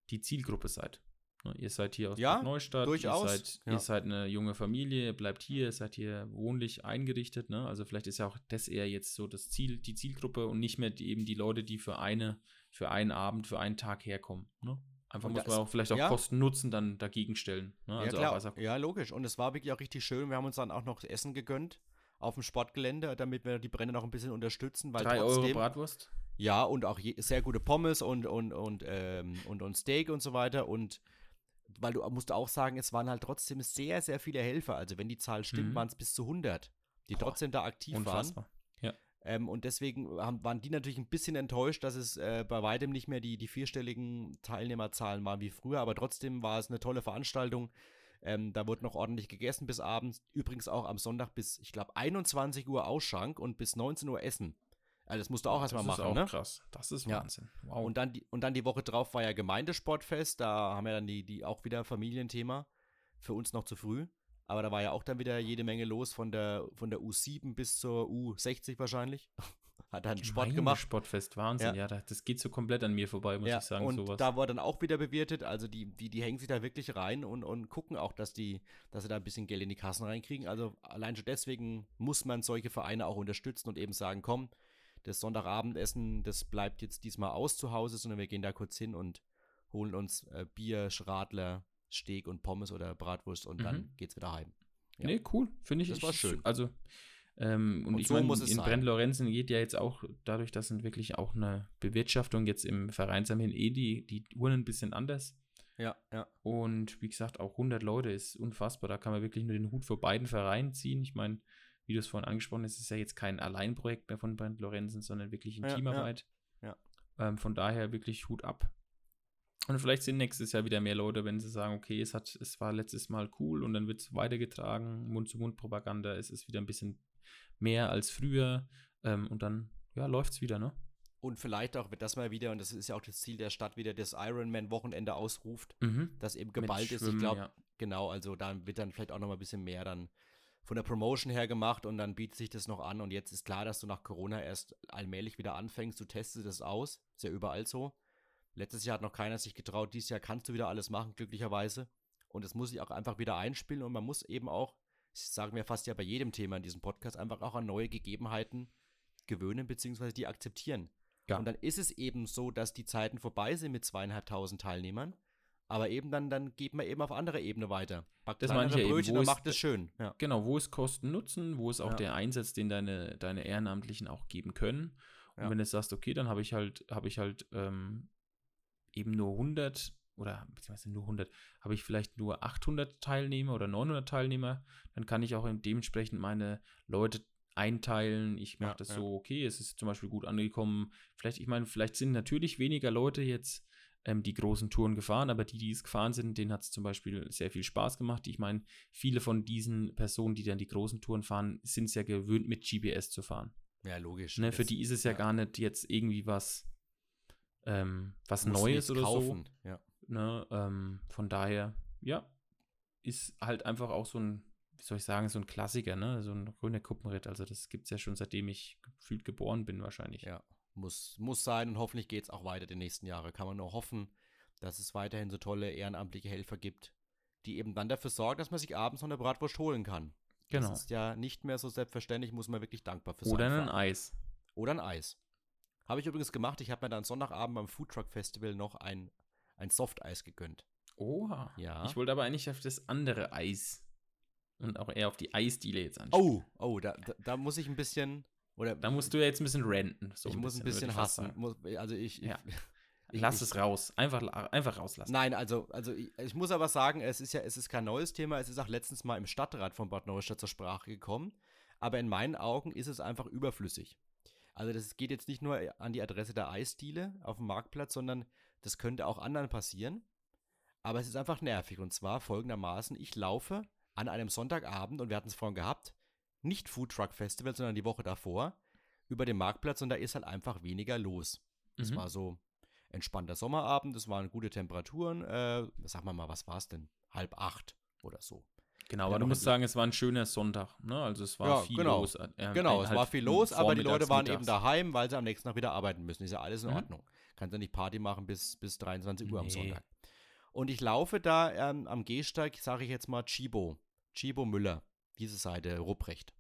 die Zielgruppe seid. Ne, ihr seid hier aus ja, Bad Neustadt, durchaus. Ihr, seid, ja. ihr seid eine junge Familie, ihr bleibt hier, ihr seid hier wohnlich eingerichtet. Ne? Also vielleicht ist ja auch das eher jetzt so das Ziel, die Zielgruppe und nicht mehr die, eben die Leute, die für eine, für einen Abend, für einen Tag herkommen. Ne? Einfach und muss man auch vielleicht auch ja. Kosten Nutzen dann dagegen stellen. Ne? Also ja, klar. ja, logisch. Und es war wirklich auch richtig schön. Wir haben uns dann auch noch Essen gegönnt auf dem Sportgelände, damit wir die Brände noch ein bisschen unterstützen. Weil Drei trotzdem, Euro Bratwurst? Ja, und auch je, sehr gute Pommes und, und, und, ähm, und, und Steak und so weiter. Und weil du musst auch sagen, es waren halt trotzdem sehr, sehr viele Helfer. Also wenn die Zahl stimmt, mhm. waren es bis zu 100, die Boah, trotzdem da aktiv unfassbar. waren. Ja. Ähm, und deswegen haben, waren die natürlich ein bisschen enttäuscht, dass es äh, bei weitem nicht mehr die, die vierstelligen Teilnehmerzahlen waren wie früher, aber trotzdem war es eine tolle Veranstaltung. Ähm, da wurde noch ordentlich gegessen bis abends. Übrigens auch am Sonntag bis, ich glaube, 21 Uhr Ausschank und bis 19 Uhr Essen. Also das musst du auch erstmal machen, auch ne? krass. Das ist Wahnsinn. Ja. Wow. Und, dann die, und dann die Woche drauf war ja Gemeindesportfest. Da haben wir dann die, die auch wieder Familienthema. Für uns noch zu früh. Aber da war ja auch dann wieder jede Menge los von der, von der U7 bis zur U60 wahrscheinlich. *laughs* Hat dann Sport gemacht. Sportfest, Wahnsinn. Ja, ja das geht so komplett an mir vorbei, muss ja, ich sagen. Und sowas. da wurde dann auch wieder bewirtet. Also die, die, die hängen sich da wirklich rein und, und gucken auch, dass, die, dass sie da ein bisschen Geld in die Kassen reinkriegen. Also allein schon deswegen muss man solche Vereine auch unterstützen und eben sagen, komm, das Sonntagabendessen, das bleibt jetzt diesmal aus zu Hause, sondern wir gehen da kurz hin und holen uns äh, Bier, Schradler, Steak und Pommes oder Bratwurst und mhm. dann geht's wieder heim. Ja. Nee, cool, finde ich. Das war schön. Also, ähm, und, und, ich so meine, in Brent Lorenzen geht ja jetzt auch, dadurch, dass wirklich auch eine Bewirtschaftung jetzt im Vereinsheim hin eh die, die Uhren ein bisschen anders. Ja, ja. Und wie gesagt, auch 100 Leute ist unfassbar. Da kann man wirklich nur den Hut vor beiden Vereinen ziehen. Ich meine, wie du es vorhin angesprochen hast, ist ja jetzt kein Alleinprojekt mehr von Brent Lorenzen, sondern wirklich in ja, Teamarbeit. Ja. ja. Ähm, von daher wirklich Hut ab. Und vielleicht sind nächstes Jahr wieder mehr Leute, wenn sie sagen, okay, es, hat, es war letztes Mal cool und dann wird es weitergetragen, Mund-zu-Mund-Propaganda, es ist wieder ein bisschen mehr als früher ähm, und dann, ja, läuft es wieder, ne? Und vielleicht auch, das mal wieder, und das ist ja auch das Ziel der Stadt, wieder das Ironman-Wochenende ausruft, mhm. das eben geballt ist. Ich glaube, ja. genau, also da wird dann vielleicht auch noch mal ein bisschen mehr dann von der Promotion her gemacht und dann bietet sich das noch an. Und jetzt ist klar, dass du nach Corona erst allmählich wieder anfängst, du testest das aus, ist ja überall so. Letztes Jahr hat noch keiner sich getraut, dieses Jahr kannst du wieder alles machen, glücklicherweise. Und es muss sich auch einfach wieder einspielen und man muss eben auch, das sagen wir fast ja bei jedem Thema in diesem Podcast, einfach auch an neue Gegebenheiten gewöhnen bzw. die akzeptieren. Ja. Und dann ist es eben so, dass die Zeiten vorbei sind mit zweieinhalbtausend Teilnehmern. Aber eben dann, dann geht man eben auf andere Ebene weiter. Backt das meine ich ja Brötchen eben, macht es schön. Ja. Genau, wo ist Kosten-Nutzen, wo ist auch ja. der Einsatz, den deine, deine Ehrenamtlichen auch geben können. Und ja. wenn du sagst, okay, dann habe ich halt, habe ich halt ähm, eben nur 100 oder beziehungsweise nur 100, habe ich vielleicht nur 800 Teilnehmer oder 900 Teilnehmer, dann kann ich auch dementsprechend meine Leute einteilen. Ich mache ja, das ja. so, okay, es ist zum Beispiel gut angekommen. Vielleicht, ich meine, vielleicht sind natürlich weniger Leute jetzt ähm, die großen Touren gefahren, aber die, die es gefahren sind, denen hat es zum Beispiel sehr viel Spaß gemacht. Ich meine, viele von diesen Personen, die dann die großen Touren fahren, sind es ja gewöhnt, mit GPS zu fahren. Ja, logisch. Ne, für die ist es ja, ja, gar nicht jetzt irgendwie was ähm, was Neues oder kaufen. so. Ja. Ne, ähm, von daher, ja, ist halt einfach auch so ein, wie soll ich sagen, so ein Klassiker, ne? So ein grüner Kuppenritt. Also das gibt es ja schon seitdem ich gefühlt geboren bin, wahrscheinlich. Ja, muss, muss sein und hoffentlich geht es auch weiter die nächsten Jahre. Kann man nur hoffen, dass es weiterhin so tolle ehrenamtliche Helfer gibt, die eben dann dafür sorgen, dass man sich abends noch eine Bratwurst holen kann. Genau. Das ist ja nicht mehr so selbstverständlich, muss man wirklich dankbar für sein. Oder ein Eis. Oder ein Eis. Habe ich übrigens gemacht. Ich habe mir dann Sonntagabend beim Foodtruck Festival noch ein, ein Softeis gegönnt. Oha. Ja. Ich wollte aber eigentlich auf das andere Eis und auch eher auf die Eisdiele jetzt anschauen. Oh, oh, da, da, da, muss ich ein bisschen. Oder, da musst du ja jetzt ein bisschen renten. So ich ein muss ein bisschen hassen. Muss, also ich. Ja. *laughs* Ich, Lass ich, es raus. Einfach, einfach rauslassen. Nein, also, also ich, ich, muss aber sagen, es ist ja, es ist kein neues Thema. Es ist auch letztens mal im Stadtrat von Bad Neustadt zur Sprache gekommen. Aber in meinen Augen ist es einfach überflüssig. Also das geht jetzt nicht nur an die Adresse der Eisdiele auf dem Marktplatz, sondern das könnte auch anderen passieren. Aber es ist einfach nervig. Und zwar folgendermaßen, ich laufe an einem Sonntagabend, und wir hatten es vorhin gehabt, nicht Food Truck Festival, sondern die Woche davor, über den Marktplatz und da ist halt einfach weniger los. Es mhm. war so entspannter Sommerabend, es waren gute Temperaturen. Äh, sag mal mal, was war es denn? Halb acht oder so. Genau, aber du musst sagen, es war ein schöner Sonntag. Ne? Also es war ja, viel genau. los. Äh, genau, es halt war viel los, aber die Leute waren eben daheim, weil sie am nächsten Tag wieder arbeiten müssen. Ist ja alles in mhm. Ordnung. Kannst ja nicht Party machen bis, bis 23 Uhr nee. am Sonntag. Und ich laufe da ähm, am Gehsteig, sage ich jetzt mal Chibo. Chibo Müller. Diese Seite, Rupprecht.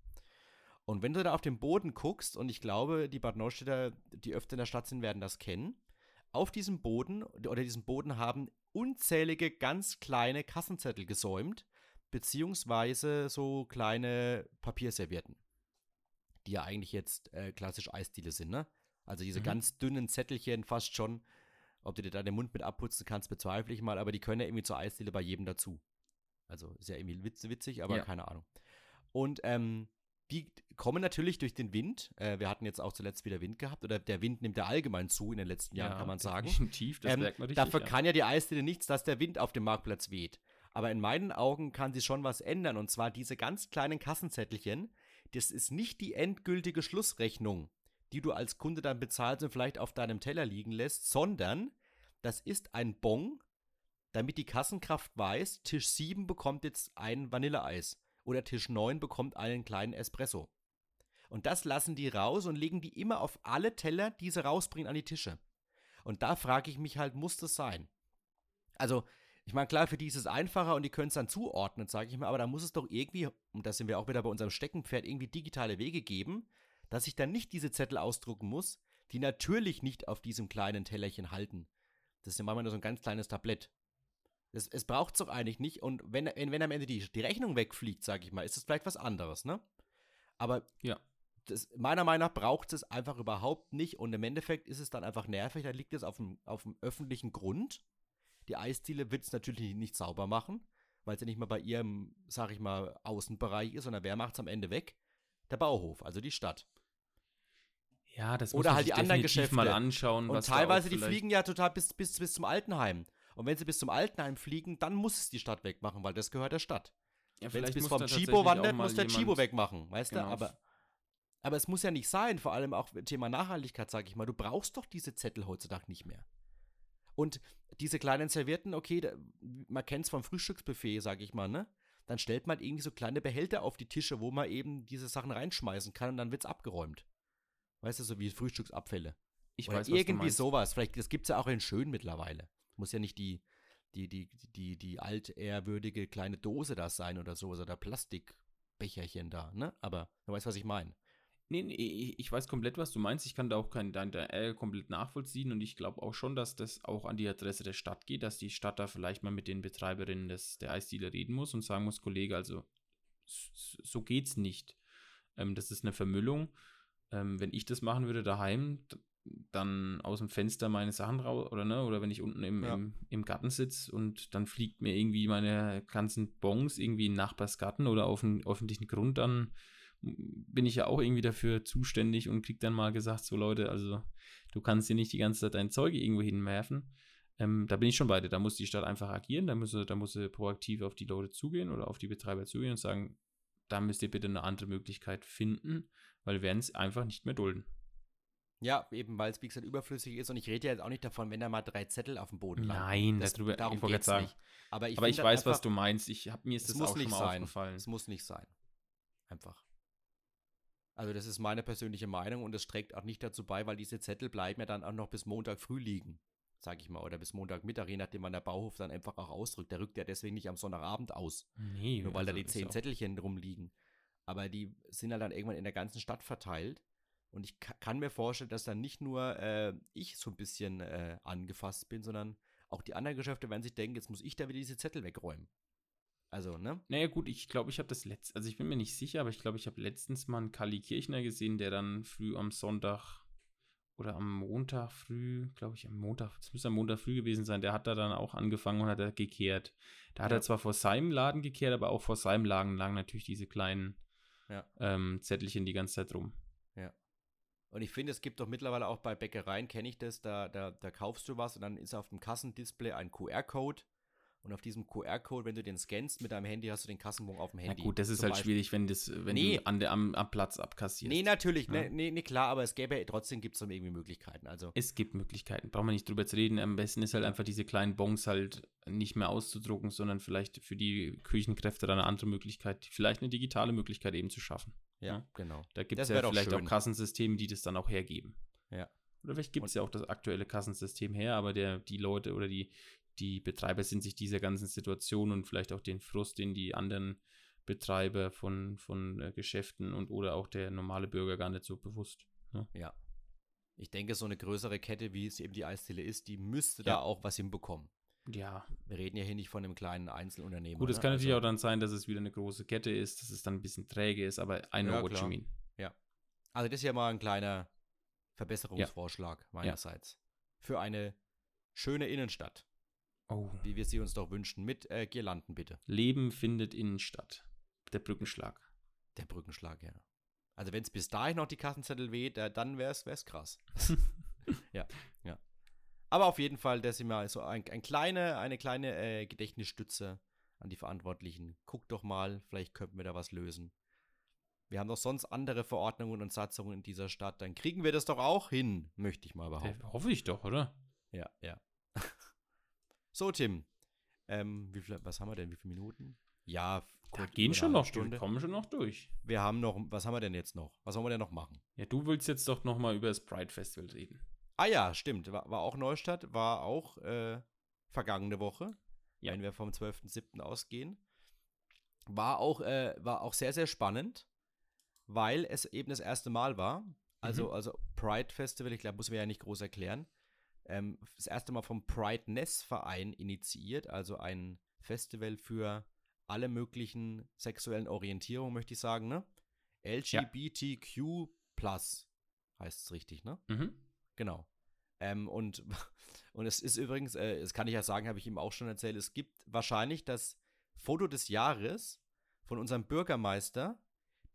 Und wenn du da auf den Boden guckst, und ich glaube, die Bad Neustädter, die öfter in der Stadt sind, werden das kennen, auf diesem Boden oder diesem Boden haben unzählige ganz kleine Kassenzettel gesäumt beziehungsweise so kleine Papierservietten, die ja eigentlich jetzt äh, klassisch Eisdiele sind, ne? Also diese mhm. ganz dünnen Zettelchen fast schon. Ob du dir da den Mund mit abputzen kannst, bezweifle ich mal, aber die können ja irgendwie zur Eisdiele bei jedem dazu. Also ist ja irgendwie witz, witzig, aber ja. keine Ahnung. Und ähm, die kommen natürlich durch den Wind. Äh, wir hatten jetzt auch zuletzt wieder Wind gehabt, oder der Wind nimmt ja allgemein zu in den letzten Jahren, Ja, kann man sagen. Definitiv, das Ähm, merkt man richtig. Dafür ja. kann ja die Eisdiele nichts, dass der Wind auf dem Marktplatz weht. Aber in meinen Augen kann sie schon was ändern. Und zwar diese ganz kleinen Kassenzettelchen. Das ist nicht die endgültige Schlussrechnung, die du als Kunde dann bezahlst und vielleicht auf deinem Teller liegen lässt, sondern das ist ein Bon, damit die Kassenkraft weiß, Tisch 7 bekommt jetzt ein Vanilleeis oder Tisch 9 bekommt einen kleinen Espresso. Und das lassen die raus und legen die immer auf alle Teller, die sie rausbringen, an die Tische. Und da frage ich mich halt, muss das sein? Also, ich meine, klar, für die ist es einfacher und die können es dann zuordnen, sage ich mal, aber da muss es doch irgendwie, und da sind wir auch wieder bei unserem Steckenpferd, irgendwie digitale Wege geben, dass ich dann nicht diese Zettel ausdrucken muss, die natürlich nicht auf diesem kleinen Tellerchen halten. Das ist ja manchmal nur so ein ganz kleines Tablett. Das, es braucht es doch eigentlich nicht. Und wenn, wenn, am Ende die, die Rechnung wegfliegt, sage ich mal, ist das vielleicht was anderes, ne? Aber Ja. das, meiner Meinung nach braucht es einfach überhaupt nicht. Und im Endeffekt ist es dann einfach nervig. Da liegt es auf dem, auf dem öffentlichen Grund. Die Eisdiele wird es natürlich nicht sauber machen, weil es ja nicht mal bei ihrem, sag ich mal, Außenbereich ist, sondern wer macht es am Ende weg? Der Bauhof, also die Stadt. Ja, das Oder muss man halt die anderen definitiv mal Geschäfte. anschauen. Und teilweise, die fliegen ja total bis, bis, bis zum Altenheim. Und wenn sie bis zum Altenheim fliegen, dann muss es die Stadt wegmachen, weil das gehört der Stadt. Ja, Wenn es bis vom Chibo wandert, muss der Chibo wegmachen, weißt Genau. du? Aber, aber es muss ja nicht sein, vor allem auch Thema Nachhaltigkeit, sage ich mal. Du brauchst doch diese Zettel heutzutage nicht mehr. Und diese kleinen Servietten, okay, da, man kennt es vom Frühstücksbuffet, sage ich mal, ne? Dann stellt man irgendwie so kleine Behälter auf die Tische, wo man eben diese Sachen reinschmeißen kann und dann wird es abgeräumt. Weißt du, so wie Frühstücksabfälle. Ich Oder weiß, irgendwie sowas. Vielleicht, das gibt es ja auch in schön mittlerweile. Muss ja nicht die, die, die, die, die altehrwürdige kleine Dose da sein oder so, oder Plastikbecherchen da, ne? Aber du weißt, was ich meine. Nee, nee, ich weiß komplett, was du meinst. Ich kann da auch kein dein dein Ärger komplett nachvollziehen und ich glaube auch schon, dass das auch an die Adresse der Stadt geht, dass die Stadt da vielleicht mal mit den Betreiberinnen des, der Eisdiele reden muss und sagen muss, Kollege, also so geht's nicht. Ähm, das ist eine Vermüllung. Ähm, wenn ich das machen würde daheim, dann aus dem Fenster meine Sachen raus, oder ne, oder wenn ich unten im, Ja. im, im Garten sitze und dann fliegt mir irgendwie meine ganzen Bons irgendwie in den Nachbarsgarten oder auf den öffentlichen Grund, dann bin ich ja auch irgendwie dafür zuständig und krieg dann mal gesagt, so Leute, also du kannst hier nicht die ganze Zeit dein Zeug irgendwo hinwerfen. Ähm, da bin ich schon bei dir. Da muss die Stadt einfach agieren, da muss, sie- da muss sie proaktiv auf die Leute zugehen oder auf die Betreiber zugehen und sagen, da müsst ihr bitte eine andere Möglichkeit finden, weil wir werden es einfach nicht mehr dulden. Ja, eben weil es, wie gesagt, überflüssig ist. Und ich rede ja jetzt auch nicht davon, wenn da mal drei Zettel auf dem Boden landen. Nein, Das, darüber, darum gerade sagen. nicht. Aber ich, aber ich weiß, halt was du meinst. Ich hab, mir ist Es das muss auch schon nicht mal sein. aufgefallen. Es muss nicht sein. Einfach. Also das ist meine persönliche Meinung und es trägt auch nicht dazu bei, weil diese Zettel bleiben ja dann auch noch bis Montag früh liegen, sag ich mal, oder bis Montagmittag, je nachdem wann der Bauhof dann einfach auch ausdrückt. Der rückt ja deswegen nicht am Sonntagabend aus, Nee, nur weil da also die ist zehn Zettelchen rumliegen. Aber die sind halt dann irgendwann in der ganzen Stadt verteilt. Und ich ka- kann mir vorstellen, dass dann nicht nur äh, ich so ein bisschen äh, angefasst bin, sondern auch die anderen Geschäfte werden sich denken, jetzt muss ich da wieder diese Zettel wegräumen. Also, ne? Naja, gut, ich glaube, ich habe das letzte, also ich bin mir nicht sicher, aber ich glaube, ich habe letztens mal einen Kali Kirchner gesehen, der dann früh am Sonntag oder am Montag früh, glaube ich, am Montag, es müsste am Montag früh gewesen sein, der hat da dann auch angefangen und hat da gekehrt. Da hat Ja. er zwar vor seinem Laden gekehrt, aber auch vor seinem Laden lagen natürlich diese kleinen Ja. ähm, Zettelchen die ganze Zeit rum. Und ich finde, es gibt doch mittlerweile auch bei Bäckereien, kenne ich das, da, da, da kaufst du was und dann ist auf dem Kassendisplay ein QR-Code. Und auf diesem QR-Code, wenn du den scannst mit deinem Handy, hast du den Kassenbon auf dem Na Handy. gut, das ist halt Beispiel. schwierig, wenn, das, wenn Nee. du an der, am, am Platz abkassierst. Nee, natürlich, Ja. ne, nee, nee, klar, aber es gäbe trotzdem gibt es dann irgendwie Möglichkeiten. Also, Es gibt Möglichkeiten, brauchen wir nicht drüber zu reden. Am besten ist halt einfach diese kleinen Bons halt nicht mehr auszudrucken, sondern vielleicht für die Küchenkräfte dann eine andere Möglichkeit, vielleicht eine digitale Möglichkeit eben zu schaffen. ja, Ja. genau. Da gibt es ja vielleicht schön. auch Kassensysteme, die das dann auch hergeben. Ja. Oder vielleicht gibt es ja auch das aktuelle Kassensystem her, aber der, die Leute oder die, die Betreiber sind sich dieser ganzen Situation und vielleicht auch den Frust, den die anderen Betreiber von, von äh, Geschäften und oder auch der normale Bürger gar nicht so bewusst. Ja. Ich denke, so eine größere Kette, wie es eben die Eisdiele ist, die müsste Ja. da auch was hinbekommen. Ja, Wir reden ja hier nicht von einem kleinen Einzelunternehmen. Gut, es kann natürlich auch dann sein, dass es wieder eine große Kette ist, dass es dann ein bisschen träge ist, aber I know Ja, what you mean. Also das ist ja mal ein kleiner Verbesserungsvorschlag meinerseits. Für eine schöne Innenstadt, Oh. wie wir sie uns doch wünschen, mit äh, Girlanden bitte. Leben findet innen statt. Der Brückenschlag. Der Brückenschlag, ja. Also wenn es bis dahin noch die Kassenzettel weht, äh, dann wäre es krass. *laughs* ja, ja. Aber auf jeden Fall, das ist immer so ein, ein kleine, eine kleine äh, Gedächtnisstütze an die Verantwortlichen. Guckt doch mal, vielleicht könnten wir da was lösen. Wir haben doch sonst andere Verordnungen und Satzungen in dieser Stadt. Dann kriegen wir das doch auch hin, möchte ich mal behaupten. Ja, hoffe ich doch, oder? Ja, ja. So, Tim. Ähm, wie viel, was haben wir denn? Wie viele Minuten? Ja, da gehen schon noch Stunde. Wir kommen schon noch durch. Wir haben noch, was haben wir denn jetzt noch? Was wollen wir denn noch machen? Ja, du willst jetzt doch noch mal über das Pride Festival reden. Ah ja, stimmt. War, war auch Neustadt, war auch äh, vergangene Woche, ja. wenn wir vom 12.07. ausgehen. War auch, äh, war auch sehr, sehr spannend, weil es eben das erste Mal war. Also, mhm. also Pride Festival, ich glaube, muss man ja nicht groß erklären. Ähm, das erste Mal vom Pride Ness Verein initiiert, also ein Festival für alle möglichen sexuellen Orientierungen, möchte ich sagen, ne? LGBTQ plus heißt es richtig, ne? Mhm. Genau. Ähm, und, *laughs* und es ist übrigens, äh, das kann ich ja sagen, habe ich ihm auch schon erzählt, es gibt wahrscheinlich das Foto des Jahres von unserem Bürgermeister,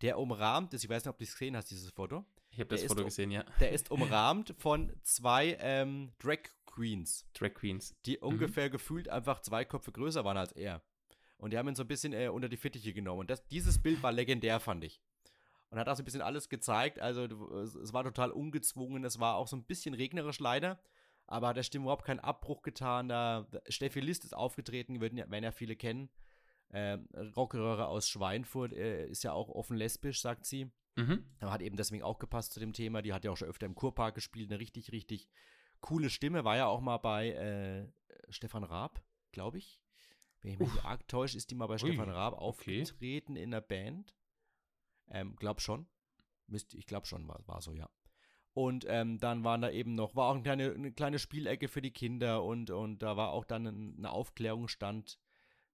der umrahmt ist, ich weiß nicht, ob du es gesehen hast, dieses Foto. Ich habe das der Foto ist, gesehen, ja. Der ist umrahmt von zwei ähm, Drag Queens. Drag Queens. Die mhm. ungefähr gefühlt einfach zwei Köpfe größer waren als er. Und die haben ihn so ein bisschen äh, unter die Fittiche genommen. Und das, dieses Bild war legendär, fand ich. Und hat auch so ein bisschen alles gezeigt. Also es war total ungezwungen. Es war auch so ein bisschen regnerisch leider. Aber hat der Stimme überhaupt keinen Abbruch getan. Da, Steffi List ist aufgetreten, werden ja, werden ja viele kennen. Ähm, Rockröhre aus Schweinfurt äh, ist ja auch offen lesbisch, sagt sie. Mhm. Hat eben deswegen auch gepasst zu dem Thema. Die hat ja auch schon öfter im Kurpark gespielt. Eine richtig, richtig coole Stimme. War ja auch mal bei äh, Stefan Raab, glaube ich. Wenn ich mich nicht arg täusche, ist die mal bei Ui, Stefan Raab aufgetreten okay. in der Band. Ähm, glaub schon. Mist, ich glaube schon, war, war so, ja. Und ähm, dann waren da eben noch, war auch eine kleine, eine kleine Spielecke für die Kinder und, und da war auch dann ein, eine Aufklärungsstand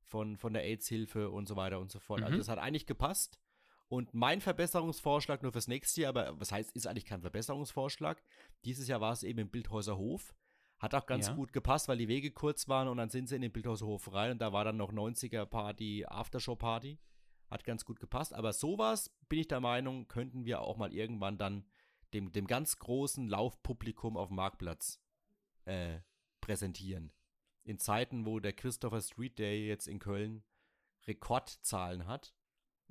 von, von der AIDS-Hilfe und so weiter und so fort. Also mhm. Also das hat eigentlich gepasst. Und mein Verbesserungsvorschlag nur fürs nächste Jahr, aber was heißt, ist eigentlich kein Verbesserungsvorschlag. Dieses Jahr war es eben im Bildhäuser Hof. Hat auch ganz ja. gut gepasst, weil die Wege kurz waren und dann sind sie in den Bildhaushof rein und da war dann noch 90er Party, Aftershow Party. Hat ganz gut gepasst. Aber sowas, bin ich der Meinung, könnten wir auch mal irgendwann dann dem, dem ganz großen Laufpublikum auf dem Marktplatz äh, präsentieren. In Zeiten, wo der Christopher Street Day jetzt in Köln Rekordzahlen hat.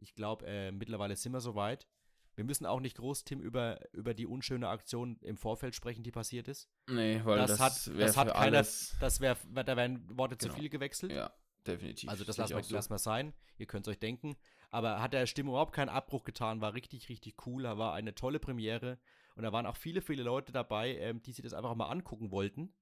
Ich glaube, äh, mittlerweile sind wir soweit. Wir müssen auch nicht groß, Tim, über, über die unschöne Aktion im Vorfeld sprechen, die passiert ist. Nee, weil das, das hat, das hat keiner, das wäre, da wären Worte genau. zu viel gewechselt. Ja, definitiv. Also das lassen wir, so. lassen wir sein. Ihr könnt es euch denken. Aber hat der Stimmung überhaupt keinen Abbruch getan, war richtig, richtig cool. Da war eine tolle Premiere. Und da waren auch viele, viele Leute dabei, ähm, die sich das einfach mal angucken wollten.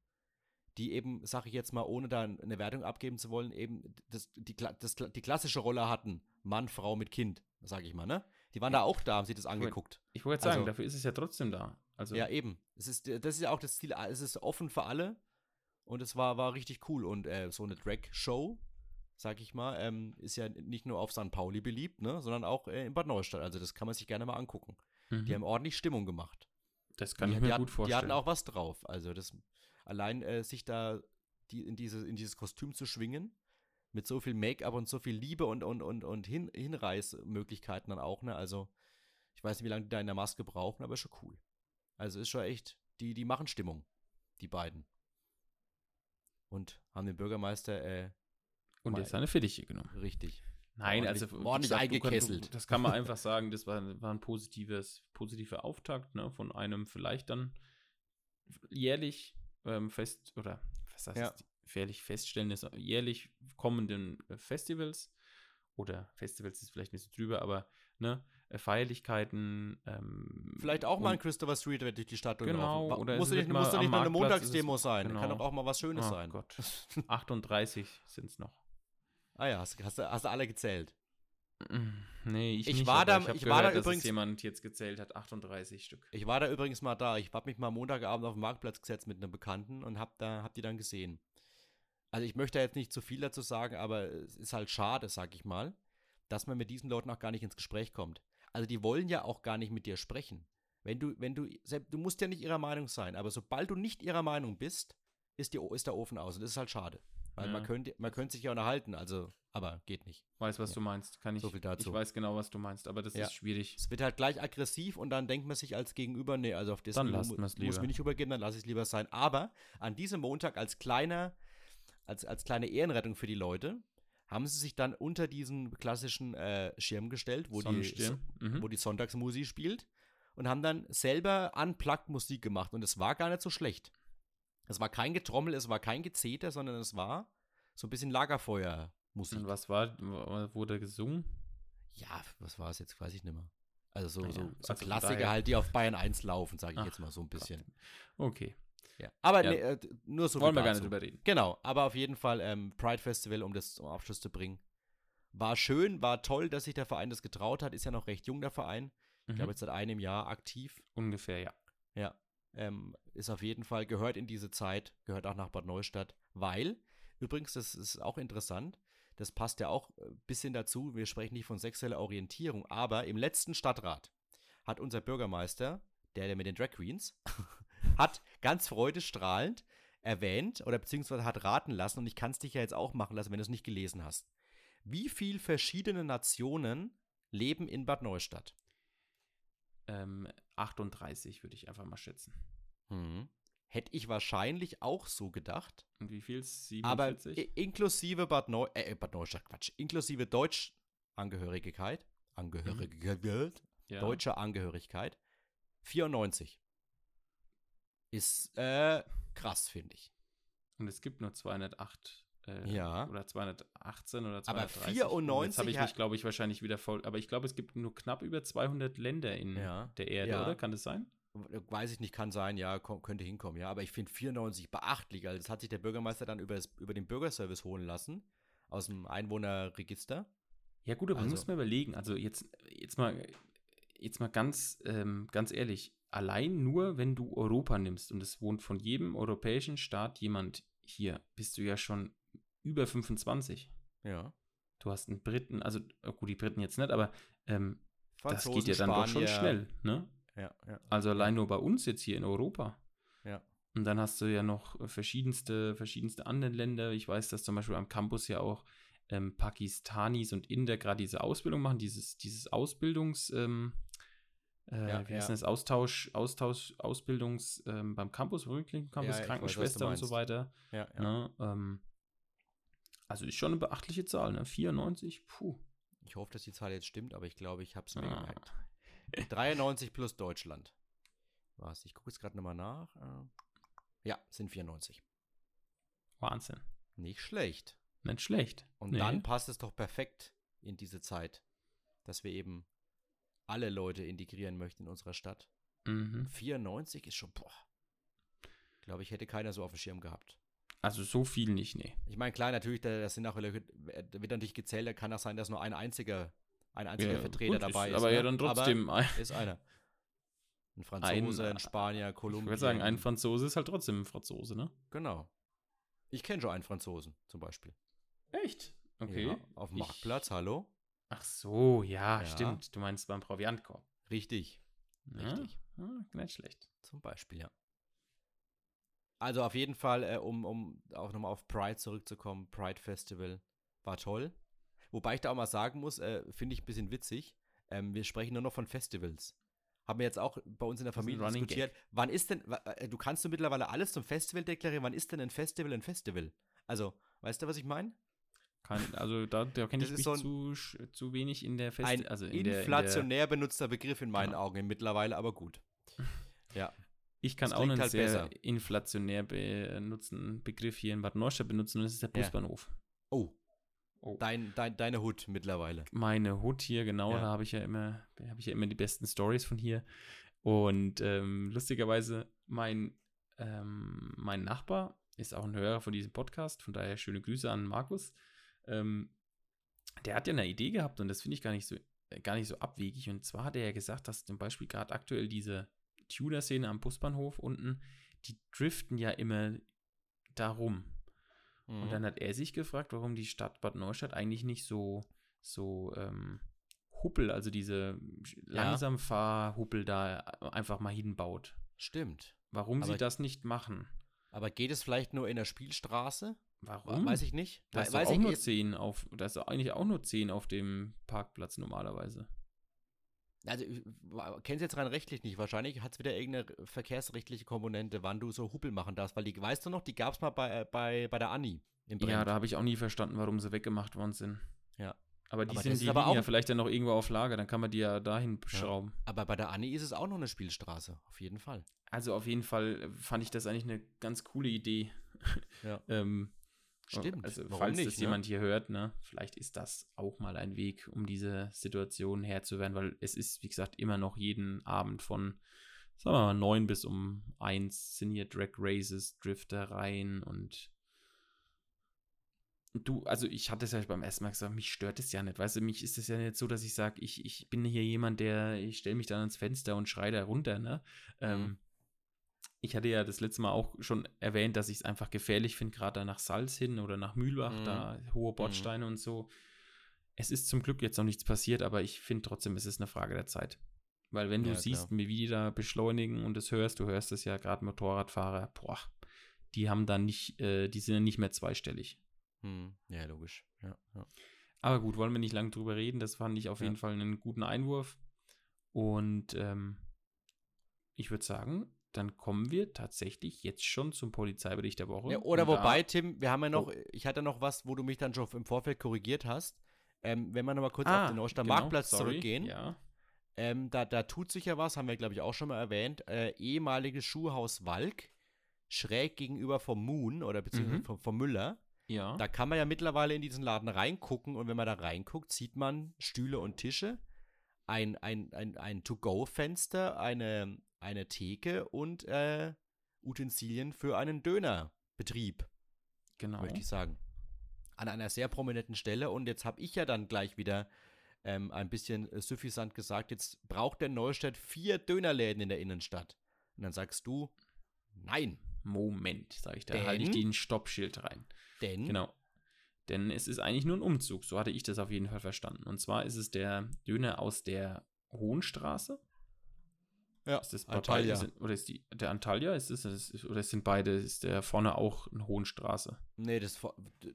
Die eben, sag ich jetzt mal, ohne da eine Wertung abgeben zu wollen, eben das, die, das, die klassische Rolle hatten. Mann, Frau mit Kind, sag ich mal, ne? Die waren da auch da, haben sich das angeguckt. Ich wollte sagen, also, dafür ist es ja trotzdem da. Also ja, eben. Es ist, das ist ja auch das Ziel. Es ist offen für alle. Und es war, war richtig cool. Und äh, so eine Drag-Show, sag ich mal, ähm, ist ja nicht nur auf St. Pauli beliebt, ne, sondern auch äh, in Bad Neustadt. Also das kann man sich gerne mal angucken. Mhm. Die haben ordentlich Stimmung gemacht. Das kann die, ich mir gut hatten, vorstellen. Die hatten auch was drauf. Also das allein äh, sich da die, in, diese, in dieses Kostüm zu schwingen, mit so viel Make-up und so viel Liebe und, und, und, und Hin Hinreißmöglichkeiten dann auch, ne? Also, ich weiß nicht, wie lange die da in der Maske brauchen, aber ist schon cool. Also ist schon echt, die, die machen Stimmung, die beiden. Und haben den Bürgermeister, äh, Und jetzt seine Fittiche genommen. Richtig. Nein, also ordentlich gesagt, eingekesselt. Das kann man einfach sagen, das war, war ein positives, positiver Auftakt, ne, von einem vielleicht dann jährlich ähm, fest oder was heißt ja jährlich feststellen des jährlich kommenden äh, Festivals oder Festivals ist vielleicht ein bisschen drüber, aber ne, äh, Feierlichkeiten. Ähm, vielleicht auch mal ein Christopher Street durch die Stadt Genau. Oder muss nicht, muss nicht mal eine Montagsdemo sein. Genau. Kann doch auch mal was Schönes oh, sein. Gott. 38 sind es noch. Ah ja, hast, hast, hast du alle gezählt? Mm, nee, ich, ich nicht, war da, ich, ich gehört, war da übrigens jemand jetzt gezählt hat 38 Stück. Ich war da übrigens mal da. Ich habe mich mal Montagabend auf den Marktplatz gesetzt mit einem Bekannten und hab da hab die dann gesehen also ich möchte jetzt nicht zu viel dazu sagen, aber es ist halt schade, sag ich mal, dass man mit diesen Leuten auch gar nicht ins Gespräch kommt. Also die wollen ja auch gar nicht mit dir sprechen. Wenn du, wenn du, du musst ja nicht ihrer Meinung sein, aber sobald du nicht ihrer Meinung bist, ist, die, ist der Ofen aus und das ist halt schade. Weil Ja. man könnte man könnte sich ja unterhalten, also, aber geht nicht. Weiß, was Ja. du meinst. Kann ich. So viel dazu. Ich weiß genau, was du meinst, aber das Ja. ist schwierig. Es wird halt gleich aggressiv und dann denkt man sich als Gegenüber, nee, also auf das Dann man's muss lieber. mir nicht übergeben, dann lasse ich es lieber sein. Aber an diesem Montag als kleiner, als, als kleine Ehrenrettung für die Leute, haben sie sich dann unter diesen klassischen äh, Schirm gestellt, wo die. Mhm. wo die Sonntagsmusik spielt und haben dann selber unplugged Musik gemacht und es war gar nicht so schlecht. Es war kein Getrommel, es war kein Gezeter, sondern es war so ein bisschen Lagerfeuermusik. Und was war, wurde gesungen? Ja, was war es jetzt, weiß ich nicht mehr. Also so, Naja, so, so also Klassiker halt, die auf Bayern 1 laufen, sage ich Ach, jetzt mal so ein bisschen. Okay. Ja. Aber Ja. äh, nur so Wollen wir gar nicht drüber reden. Genau, aber auf jeden Fall ähm, Pride Festival, um das zum Abschluss zu bringen. War schön, war toll, dass sich der Verein das getraut hat. Ist ja noch recht jung, der Verein. Ich Mhm. glaube, jetzt seit einem Jahr aktiv. Ungefähr, ja. Ja. Ähm, ist auf jeden Fall, gehört in diese Zeit, gehört auch nach Bad Neustadt, weil, übrigens, das ist auch interessant, das passt ja auch ein bisschen dazu, wir sprechen nicht von sexueller Orientierung, aber im letzten Stadtrat hat unser Bürgermeister, der, der mit den Drag Queens, *laughs* hat ganz freudestrahlend erwähnt oder beziehungsweise hat raten lassen, und ich kann es dich ja jetzt auch machen lassen, wenn du es nicht gelesen hast. Wie viele verschiedene Nationen leben in Bad Neustadt? Ähm, 38 würde ich einfach mal schätzen. Hm. Hätte ich wahrscheinlich auch so gedacht. Und wie viel? Aber 47? i- inklusive Bad, Neu äh, Bad Neustadt, Quatsch, inklusive Deutschangehörigkeit, Angehörigkeit, *laughs* ja. deutscher Angehörigkeit, 94. Ist äh, krass, finde ich. Und es gibt nur 208. Äh, Ja. Oder 218 oder Aber 230. 94 Jetzt habe ich mich, glaube ich, wahrscheinlich wieder voll. Aber ich glaube, es gibt nur knapp über 200 Länder in Ja. der Erde, Ja. oder? Kann das sein? Weiß ich nicht, kann sein, ja, könnte hinkommen, ja. Aber ich finde 94 beachtlich. Also das hat sich der Bürgermeister dann über, das, über den Bürgerservice holen lassen. Aus dem Einwohnerregister. Ja, gut, aber Also- du musst mal überlegen. Also jetzt, jetzt mal, jetzt mal ganz, ähm, ganz ehrlich. Allein nur, wenn du Europa nimmst und es wohnt von jedem europäischen Staat jemand hier, bist du ja schon über 25. Ja. Du hast einen Briten, also äh, gut, die Briten jetzt nicht, aber ähm, das geht ja dann doch schon Spanier. schnell, ne? Ja, ja. Also allein nur bei uns jetzt hier in Europa. Ja. Und dann hast du ja noch verschiedenste, verschiedenste andere Länder. Ich weiß, dass zum Beispiel am Campus ja auch ähm, Pakistanis und Inder gerade diese Ausbildung machen, dieses, dieses Ausbildungs, ähm, äh, Ja, wie heißt ja. das, Austausch, Austausch, Ausbildungs ähm, beim Campus, Rückklinik Campus, Ja, ich weiß, Krankenschwester und so weiter. ja, ja. Ne? Also ist schon eine beachtliche Zahl, ne? 94, puh. Ich hoffe, dass die Zahl jetzt stimmt, aber ich glaube, ich habe es mir Ah. gemerkt. 93 plus Deutschland. Was? Ich gucke jetzt gerade nochmal nach. Äh, Ja, sind 94. Wahnsinn. Nicht schlecht. Nicht schlecht. Und Nee. dann passt es doch perfekt in diese Zeit, dass wir eben alle Leute integrieren möchten in unserer Stadt. Mhm. 94 ist schon, boah. Glaube ich, hätte keiner so auf dem Schirm gehabt. Also so viel nicht, nee. Ich meine, klar, natürlich, da, das sind auch, da wird natürlich gezählt, da kann auch sein, dass nur ein einziger, ein einziger Ja, Vertreter gut, dabei ist. Aber ja ne? dann trotzdem. ein- Aber ist einer. Ein Franzose, ein, Spanier, ich Kolumbien. würde sagen, ein Franzose ist halt trotzdem ein Franzose, ne? Genau. Ich kenne schon einen Franzosen, zum Beispiel. Echt? Okay. Ja, auf dem Ich- Marktplatz, hallo? Ach so, ja, Ja. stimmt. Du meinst beim Proviantkorb. Richtig, Ja? Richtig. Ah, nicht schlecht. zum Beispiel, ja. Also auf jeden Fall, äh, um, um auch nochmal auf Pride zurückzukommen, Pride Festival war toll. Wobei ich da auch mal sagen muss, äh, finde ich ein bisschen witzig, ähm, wir sprechen nur noch von Festivals. Haben wir jetzt auch bei uns in der Familie diskutiert. Wann ist denn, äh, du kannst du mittlerweile alles zum Festival deklarieren, wann ist denn ein Festival ein Festival? Also, weißt du, was ich meine? Kein, also da, da kenne ich ist mich so ein- zu, zu wenig in der Fest Ein also in der, in der, inflationär benutzter Begriff in meinen Genau. Augen mittlerweile, aber gut. *laughs* Ja. Ich kann auch einen halt sehr besser. inflationär benutzten Begriff hier in Bad Neustadt benutzen und das ist der Ja. Busbahnhof. Oh, Oh. dein, dein, deine Hut mittlerweile. meine Hut hier, genau, Ja. da habe ich ja immer, habe ich ja immer die besten Stories von hier. Und ähm, lustigerweise, mein, ähm, mein Nachbar ist auch ein Hörer von diesem Podcast, von daher schöne Grüße an Markus. Ähm, der hat ja eine Idee gehabt und das finde ich gar nicht so, gar nicht so abwegig. Und zwar hat er ja gesagt, dass zum Beispiel gerade aktuell diese Tudor-Szene am Busbahnhof unten, die driften ja immer darum. Mhm. Und dann hat er sich gefragt, warum die Stadt Bad Neustadt eigentlich nicht so, so ähm, Huppel, also diese langsam Fahrhuppel da einfach mal hinbaut. Stimmt. Warum Aber- sie das nicht machen. Aber geht es vielleicht nur in der Spielstraße? Warum? Weiß ich nicht. Da ist Weiß auch ich nur nicht. 10 auf, da ist eigentlich auch nur 10 auf dem Parkplatz normalerweise. Also, ich kennst jetzt rein rechtlich nicht. Wahrscheinlich hat es wieder irgendeine verkehrsrechtliche Komponente, wann du so Huppel machen darfst. Weil die, weißt du noch, die gab es mal bei, äh, bei, bei der Anni Ja, da habe ich auch nie verstanden, warum sie weggemacht worden sind. Ja. Aber die Aber sind die aber liegen ja auch- vielleicht dann noch irgendwo auf Lager, dann kann man die ja dahin schrauben. Aber bei der Anni ist es auch noch eine Spielstraße. Auf jeden Fall. Also auf jeden Fall fand ich das eigentlich eine ganz coole Idee. Ja. *laughs* ähm, Stimmt. Also Warum falls nicht, das ne? jemand hier hört, ne, vielleicht ist das auch mal ein Weg, um diese Situation Herr zu werden, weil es ist, wie gesagt, immer noch jeden Abend von, sagen wir mal, neun bis um eins sind hier Drag Races, Driftereien und du, also ich hatte es ja beim ersten Mal gesagt, mich stört es ja nicht, weißt du, mich ist es ja nicht so, dass ich sage, ich, ich bin hier jemand, der, ich stelle mich dann ans Fenster und schreie da runter, ne, ähm, Mhm. Ich hatte ja das letzte Mal auch schon erwähnt, dass ich es einfach gefährlich finde, gerade da nach Salz hin oder nach Mühlbach, Mhm. da hohe Bordsteine und so. Es ist zum Glück jetzt noch nichts passiert, aber ich finde trotzdem, es ist eine Frage der Zeit. Weil wenn du Ja, siehst, wie die da beschleunigen und es hörst, du hörst es ja gerade Motorradfahrer, boah, die haben da nicht, äh, die sind ja nicht mehr zweistellig. Hm. Ja, logisch. Ja, ja. Aber gut, wollen wir nicht lange drüber reden. Das fand ich auf jeden Fall einen guten Einwurf. Und ähm, ich würde sagen, dann kommen wir tatsächlich jetzt schon zum Polizeibericht der Woche. Ja, oder wobei, Tim, wir haben ja noch, Oh. ich hatte noch was, wo du mich dann schon im Vorfeld korrigiert hast. Ähm, wenn wir nochmal kurz Ah, auf den Neustadt genau, Marktplatz sorry, zurückgehen, Ja. ähm, da, da tut sich ja was, haben wir, glaube ich, auch schon mal erwähnt. Äh, ehemaliges Schuhhaus Walk, schräg gegenüber vom Moon oder beziehungsweise Mhm. vom, vom Müller. Ja. Da kann man ja mittlerweile in diesen Laden reingucken und wenn man da reinguckt, sieht man Stühle und Tische, ein, ein, ein, ein To-Go-Fenster, eine, eine Theke und äh, Utensilien für einen Dönerbetrieb, genau. möchte ich sagen. An einer sehr prominenten Stelle und jetzt habe ich ja dann gleich wieder ähm, ein bisschen äh, suffisant gesagt, jetzt braucht der Neustadt vier Dönerläden in der Innenstadt. Und dann sagst du, nein, Moment, sage ich. Da halte ich den Stoppschild rein. denn Genau. Denn es ist eigentlich nur ein Umzug. So hatte ich das auf jeden Fall verstanden. Und zwar ist es der Döner aus der Hohenstraße. Ja, Ist das bei Antalya. oder ist die, der Antalya? Ist es, ist, oder sind beide, ist der vorne auch eine Hohenstraße? Nee, das,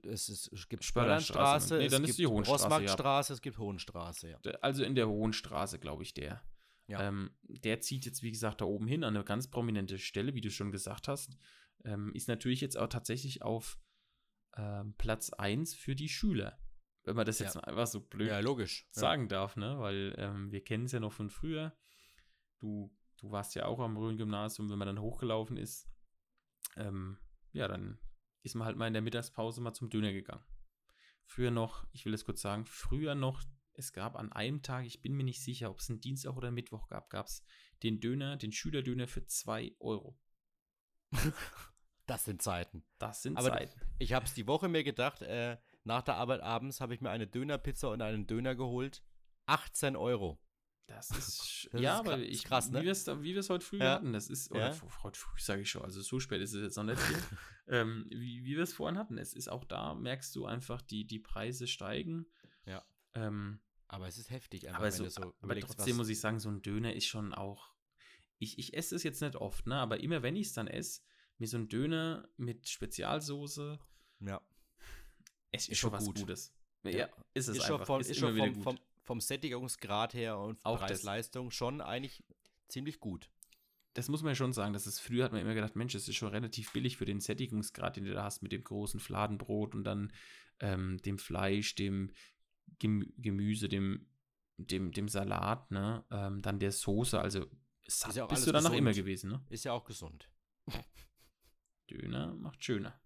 das ist, es gibt. Spörlandstraße, Nee, es dann ist gibt die Hohenstraße, ja. Rossmarktstraße, es gibt Hohenstraße, ja. Also in der Hohenstraße, glaube ich, der. Ja. Ähm, der zieht jetzt, wie gesagt, da oben hin an eine ganz prominente Stelle, wie du schon gesagt hast. Ähm, ist natürlich jetzt auch tatsächlich auf ähm, Platz 1 für die Schüler. Wenn man das jetzt Ja. mal einfach so blöd Ja, logisch. Ja. sagen darf, ne? Weil ähm, wir kennen es ja noch von früher. Du, du warst ja auch am Rhön-Gymnasium, wenn man dann hochgelaufen ist. Ähm, ja, dann ist man halt mal in der Mittagspause mal zum Döner gegangen. Früher noch, ich will es kurz sagen, früher noch, es gab an einem Tag, ich bin mir nicht sicher, ob es einen Dienstag oder Mittwoch gab, gab es den Döner, den Schülerdöner für 2 Euro. *laughs* Das sind Zeiten. Das sind Aber- Zeiten. Ich habe es die Woche mir gedacht, äh, nach der Arbeit abends habe ich mir eine Dönerpizza und einen Döner geholt. 18 Euro. Das ist, *laughs* Das ja, ist aber ich, krass, ne? wie wir es wie heute früh Ja. hatten, das ist, oder Ja. heute früh sage ich schon, also so spät ist es jetzt noch nicht hier, *laughs* ähm, wie, wie wir es vorhin hatten, es ist auch da, merkst du einfach, die, die Preise steigen. Ja. Ähm, Aber es ist heftig, einfach, aber so, so aber trotzdem muss ich sagen, so ein Döner ist schon auch, ich, ich esse es jetzt nicht oft, ne, aber immer wenn ich es dann esse, mir so ein Döner mit Spezialsoße, Ja. es ist, Ist schon was gut. Gutes. Ja, Ja. ist es Ist einfach, schon, vom, ist, ist immer schon wieder vom, gut. vom, vom Sättigungsgrad her und Auch das. Preis-Leistung schon eigentlich ziemlich gut. das muss man ja schon sagen, dass es früher hat man immer gedacht, Mensch, es ist schon relativ billig für den Sättigungsgrad, den du da hast mit dem großen Fladenbrot und dann ähm, dem Fleisch, dem Gemü Gemüse, dem, dem, dem Salat, ne? Ähm, dann der Soße, also satt Ist ja bist du danach gesund. immer gewesen, ne? Ist ja auch gesund. Döner macht schöner.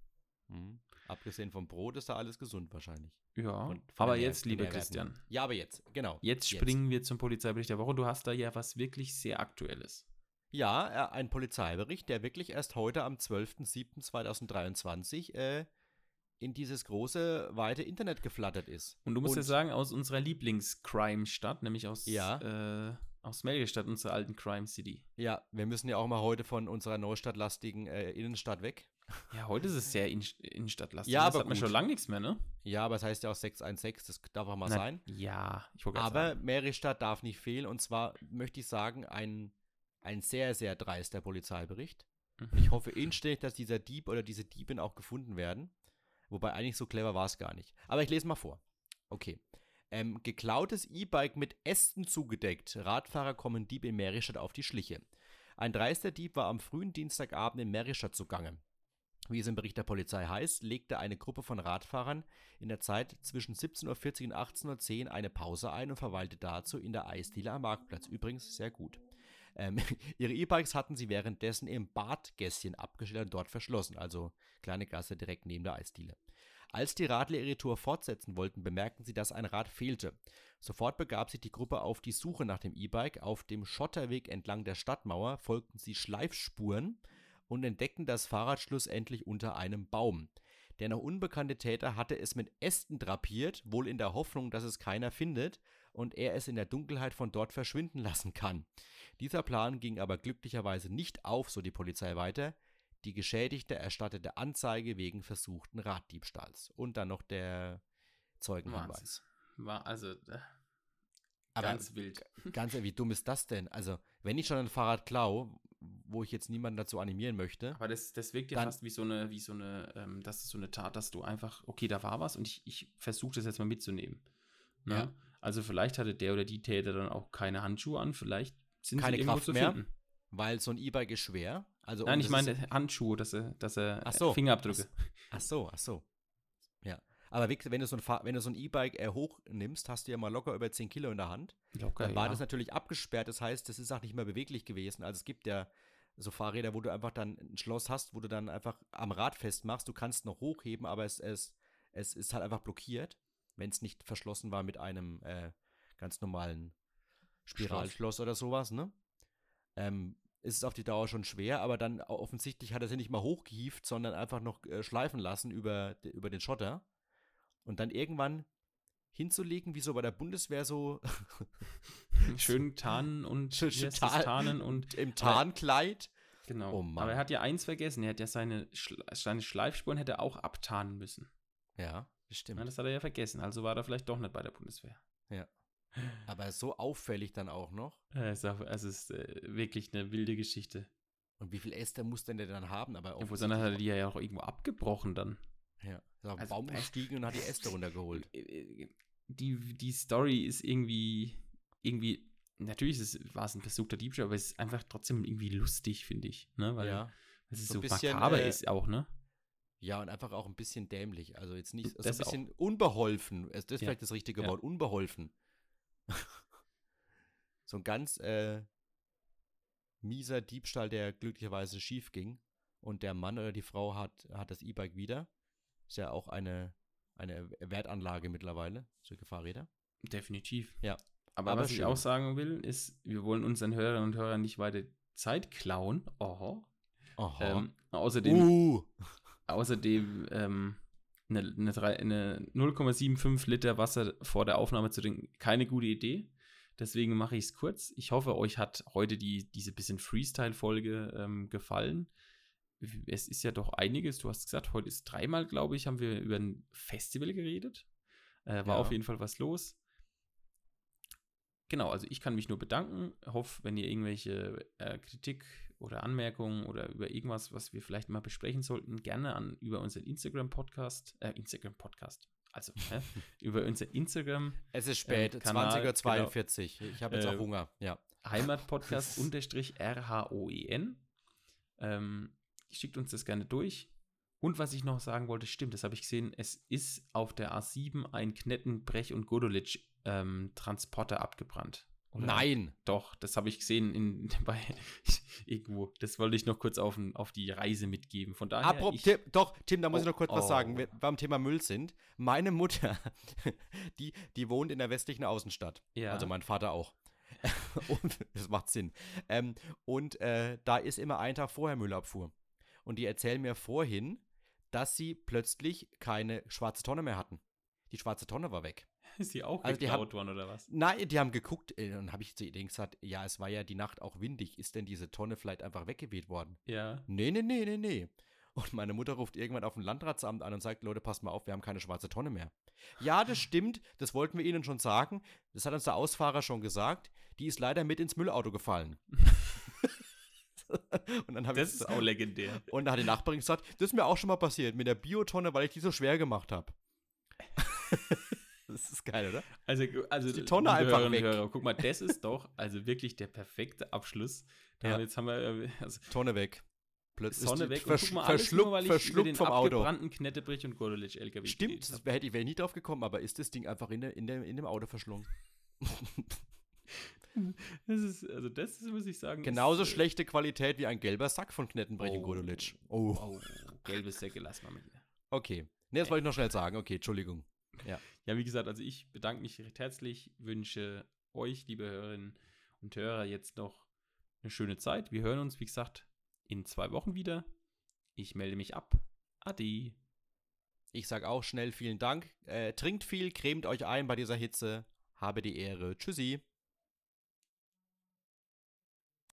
Mhm. Abgesehen vom Brot ist da alles gesund wahrscheinlich. Ja, aber Nähr- jetzt, lieber. Christian, Ja, aber jetzt, genau. jetzt springen wir zum Polizeibericht der Woche. Du hast da ja was wirklich sehr Aktuelles. Ja, äh, ein Polizeibericht, der wirklich erst heute am 12.07.2023 äh, in dieses große, weite Internet geflattert ist. Und du musst ja Und- sagen, aus unserer Lieblings-Crime-Stadt, nämlich aus, Ja. äh, aus Melgestadt, unserer alten Crime City. Ja, wir müssen ja auch mal heute von unserer neustadtlastigen äh, Innenstadt weg. Ja, heute ist es sehr in, innenstadtlastig. Ja, das aber hat man schon lange nichts mehr, ne? Ja, aber es heißt ja auch 616, das darf auch mal Na, sein. Ja, ich wollte Aber sagen. Meristadt darf nicht fehlen und zwar möchte ich sagen, ein, ein sehr, sehr dreister Polizeibericht. Und ich hoffe inständig, dass dieser Dieb oder diese Diebin auch gefunden werden. Wobei eigentlich so clever war es gar nicht. Aber ich lese mal vor. Okay. Ähm, geklautes E-Bike mit Ästen zugedeckt. Radfahrer kommen Dieb in Meristadt auf die Schliche. Ein dreister Dieb war am frühen Dienstagabend in Meristadt zugange. Wie es im Bericht der Polizei heißt, legte eine Gruppe von Radfahrern in der Zeit zwischen 17.40 Uhr und 18.10 Uhr eine Pause ein und verweilte dazu in der Eisdiele am Marktplatz. Übrigens sehr gut. Ähm, *laughs* ihre E-Bikes hatten sie währenddessen im Badgässchen abgestellt und dort verschlossen, also kleine Gasse direkt neben der Eisdiele. Als die Radler ihre Tour fortsetzen wollten, bemerkten sie, dass ein Rad fehlte. Sofort begab sich die Gruppe auf die Suche nach dem E-Bike. Auf dem Schotterweg entlang der Stadtmauer folgten sie Schleifspuren und entdeckten das Fahrrad schlussendlich unter einem Baum. Der noch unbekannte Täter hatte es mit Ästen drapiert, wohl in der Hoffnung, dass es keiner findet und er es in der Dunkelheit von dort verschwinden lassen kann. Dieser Plan ging aber glücklicherweise nicht auf, so die Polizei weiter. Die Geschädigte erstattete Anzeige wegen versuchten Raddiebstahls. Und dann noch der Zeugenhinweis. War also äh, Aber ganz wild. Ganz wie dumm ist das denn? Also, wenn ich schon ein Fahrrad klaue, wo ich jetzt niemanden dazu animieren möchte. Aber das, das wirkt ja Dann- fast wie so eine, wie so eine, ähm, das ist so eine Tat, dass du einfach, okay, da war was und ich, ich versuche das jetzt mal mitzunehmen. Ne? Ja. Also vielleicht hatte der oder die Täter dann auch keine Handschuhe an, vielleicht sind Keine sie irgendwo Kraft zu mehr? finden. Weil so ein E-Bike ist schwer. Also, Nein, ich meine Handschuhe, dass er, dass er Ach so. Fingerabdrücke. Ach so, ach so. Aber wenn du so ein, Fahr- wenn du so ein E-Bike äh, hochnimmst, hast du ja mal locker über 10 Kilo in der Hand. Locker, Dann war ja. das natürlich abgesperrt, das heißt, das ist auch nicht mehr beweglich gewesen. Also es gibt ja so Fahrräder, wo du einfach dann ein Schloss hast, wo du dann einfach am Rad festmachst. Du kannst noch hochheben, aber es, es, es ist halt einfach blockiert, wenn es nicht verschlossen war mit einem äh, ganz normalen Spiralschloss oder sowas, ne? Ähm, ist es auf die Dauer schon schwer, aber dann offensichtlich hat er sie nicht mal hochgehievt, sondern einfach noch äh, schleifen lassen über, über den Schotter. Und dann irgendwann hinzulegen, wie so bei der Bundeswehr so *laughs* Schön *laughs* tarnen und Schön- tarn- tarnen und *laughs* im Tarnkleid. genau. Oh. Aber er hat ja eins vergessen, er hat ja seine, Schle seine Schleifspuren hätte er auch abtarnen müssen. Ja, das stimmt. Ja, das hat er ja vergessen, also war er vielleicht doch nicht bei der Bundeswehr. Aber so auffällig dann auch noch. Es ist, es ist äh, wirklich eine wilde Geschichte. Und wie viel Äste muss denn der dann haben? Aber Ja, wo sondern hat er die ja auch irgendwo abgebrochen dann. Ja, ist auf den Also, Baum äh, gestiegen und hat die Äste runtergeholt. *laughs* Die, die Story ist irgendwie, irgendwie, natürlich ist war es ein versuchter Diebstahl, aber es ist einfach trotzdem irgendwie lustig, finde ich. Ne? Weil, Ja. weil es So so, ein bisschen, makaber äh, ist auch, ne? Ja, und einfach auch ein bisschen dämlich. Also jetzt nicht, so ein Das auch. bisschen unbeholfen. Das ist Ja. vielleicht das richtige Ja. Wort, unbeholfen. *laughs* so ein ganz äh, mieser Diebstahl, der glücklicherweise schief ging. Und der Mann oder die Frau hat, hat das E-Bike wieder. Ist ja auch eine, eine Wertanlage mittlerweile, solche Fahrräder. Definitiv. Ja. Aber, Aber was ich schön. auch sagen will, ist, wir wollen unseren Hörerinnen und Hörern nicht weiter Zeit klauen. Oho. Aha. Ähm, außerdem, uh. *laughs* außerdem ähm, eine, eine, eine 0,75 Liter Wasser vor der Aufnahme zu trinken, keine gute Idee. Deswegen mache ich es kurz. Ich hoffe, euch hat heute die, diese bisschen Freestyle-Folge ähm, gefallen. Es ist ja doch einiges. Du hast gesagt, heute ist dreimal, glaube ich, haben wir über ein Festival geredet. Äh, war Ja. auf jeden Fall was los. Genau, also ich kann mich nur bedanken. Hoffe, wenn ihr irgendwelche äh, Kritik oder Anmerkungen oder über irgendwas, was wir vielleicht mal besprechen sollten, gerne an über unseren Instagram-Podcast, äh, Instagram-Podcast, also äh, *laughs* über unser Instagram Es ist spät, Ähm, Kanal, 20.42 Uhr. Ich habe jetzt Äh, auch Hunger. Ja. Heimatpodcast *laughs* unterstrich R-H-O-E-N. Ähm, schickt uns das gerne durch. Und was ich noch sagen wollte, stimmt, das habe ich gesehen, es ist auf der A7 ein Knetten, Brech und Godolitsch ähm, Transporter abgebrannt. Oder? Nein. Doch, das habe ich gesehen in, *laughs* bei irgendwo. Das wollte ich noch kurz auf, auf die Reise mitgeben. Von daher. Apropos, ich, Tim, doch, Tim, da muss ich Oh, noch kurz was oh. sagen, wir beim Thema Müll sind. Meine Mutter, *laughs* die, die wohnt in der westlichen Außenstadt. Ja. Also mein Vater auch. *laughs* und das macht Sinn. Ähm, und äh, da ist immer ein Tag vorher Müllabfuhr. Und die erzählen mir vorhin, dass sie plötzlich keine schwarze Tonne mehr hatten. Die schwarze Tonne war weg. *laughs* ist sie auch also die geklaut worden oder was? Nein, die haben geguckt äh, und habe ich zu denen gesagt, ja, es war ja die Nacht auch windig. Ist denn diese Tonne vielleicht einfach weggeweht worden? Ja. Nee, nee, nee, nee, nee. Und meine Mutter ruft irgendwann auf dem Landratsamt an und sagt, Leute, passt mal auf, wir haben keine schwarze Tonne mehr. Ja, das *laughs* stimmt, das wollten wir Ihnen schon sagen. Das hat uns der Ausfahrer schon gesagt. Die ist leider mit ins Müllauto gefallen. *laughs* und dann das ist auch legendär. Und dann hat die Nachbarin gesagt, das ist mir auch schon mal passiert mit der Biotonne, weil ich die so schwer gemacht habe. *laughs* das ist geil, oder? Also, also die Tonne einfach weg. Hörer, guck mal, das ist *laughs* doch also wirklich der perfekte Abschluss. Da ja. Jetzt haben wir also, Tonne weg. Plötzlich Sonne weg. Versch mal, verschluckt, nur, verschluckt vom Auto. Knettebrich und Gordelic LKW. Stimmt, das hätte ich wäre nie drauf gekommen, aber ist das Ding einfach in, der, in, der, in dem Auto verschlungen? *laughs* *laughs* das ist, also das muss ich sagen. Genauso ist, äh, schlechte Qualität wie ein gelber Sack von Knettenbrech oh, und Gordelic. Oh. oh. Gelbe Säcke lass mal mit mir. Okay. Ne, das wollte ich noch schnell sagen. Okay, Entschuldigung. Ja. Ja, wie gesagt, also ich bedanke mich recht herzlich, wünsche euch, liebe Hörerinnen und Hörer, jetzt noch eine schöne Zeit. Wir hören uns, wie gesagt, in zwei Wochen wieder. Ich melde mich ab. Adi. Ich sage auch schnell vielen Dank. Äh, trinkt viel, cremt euch ein bei dieser Hitze. Habe die Ehre. Tschüssi.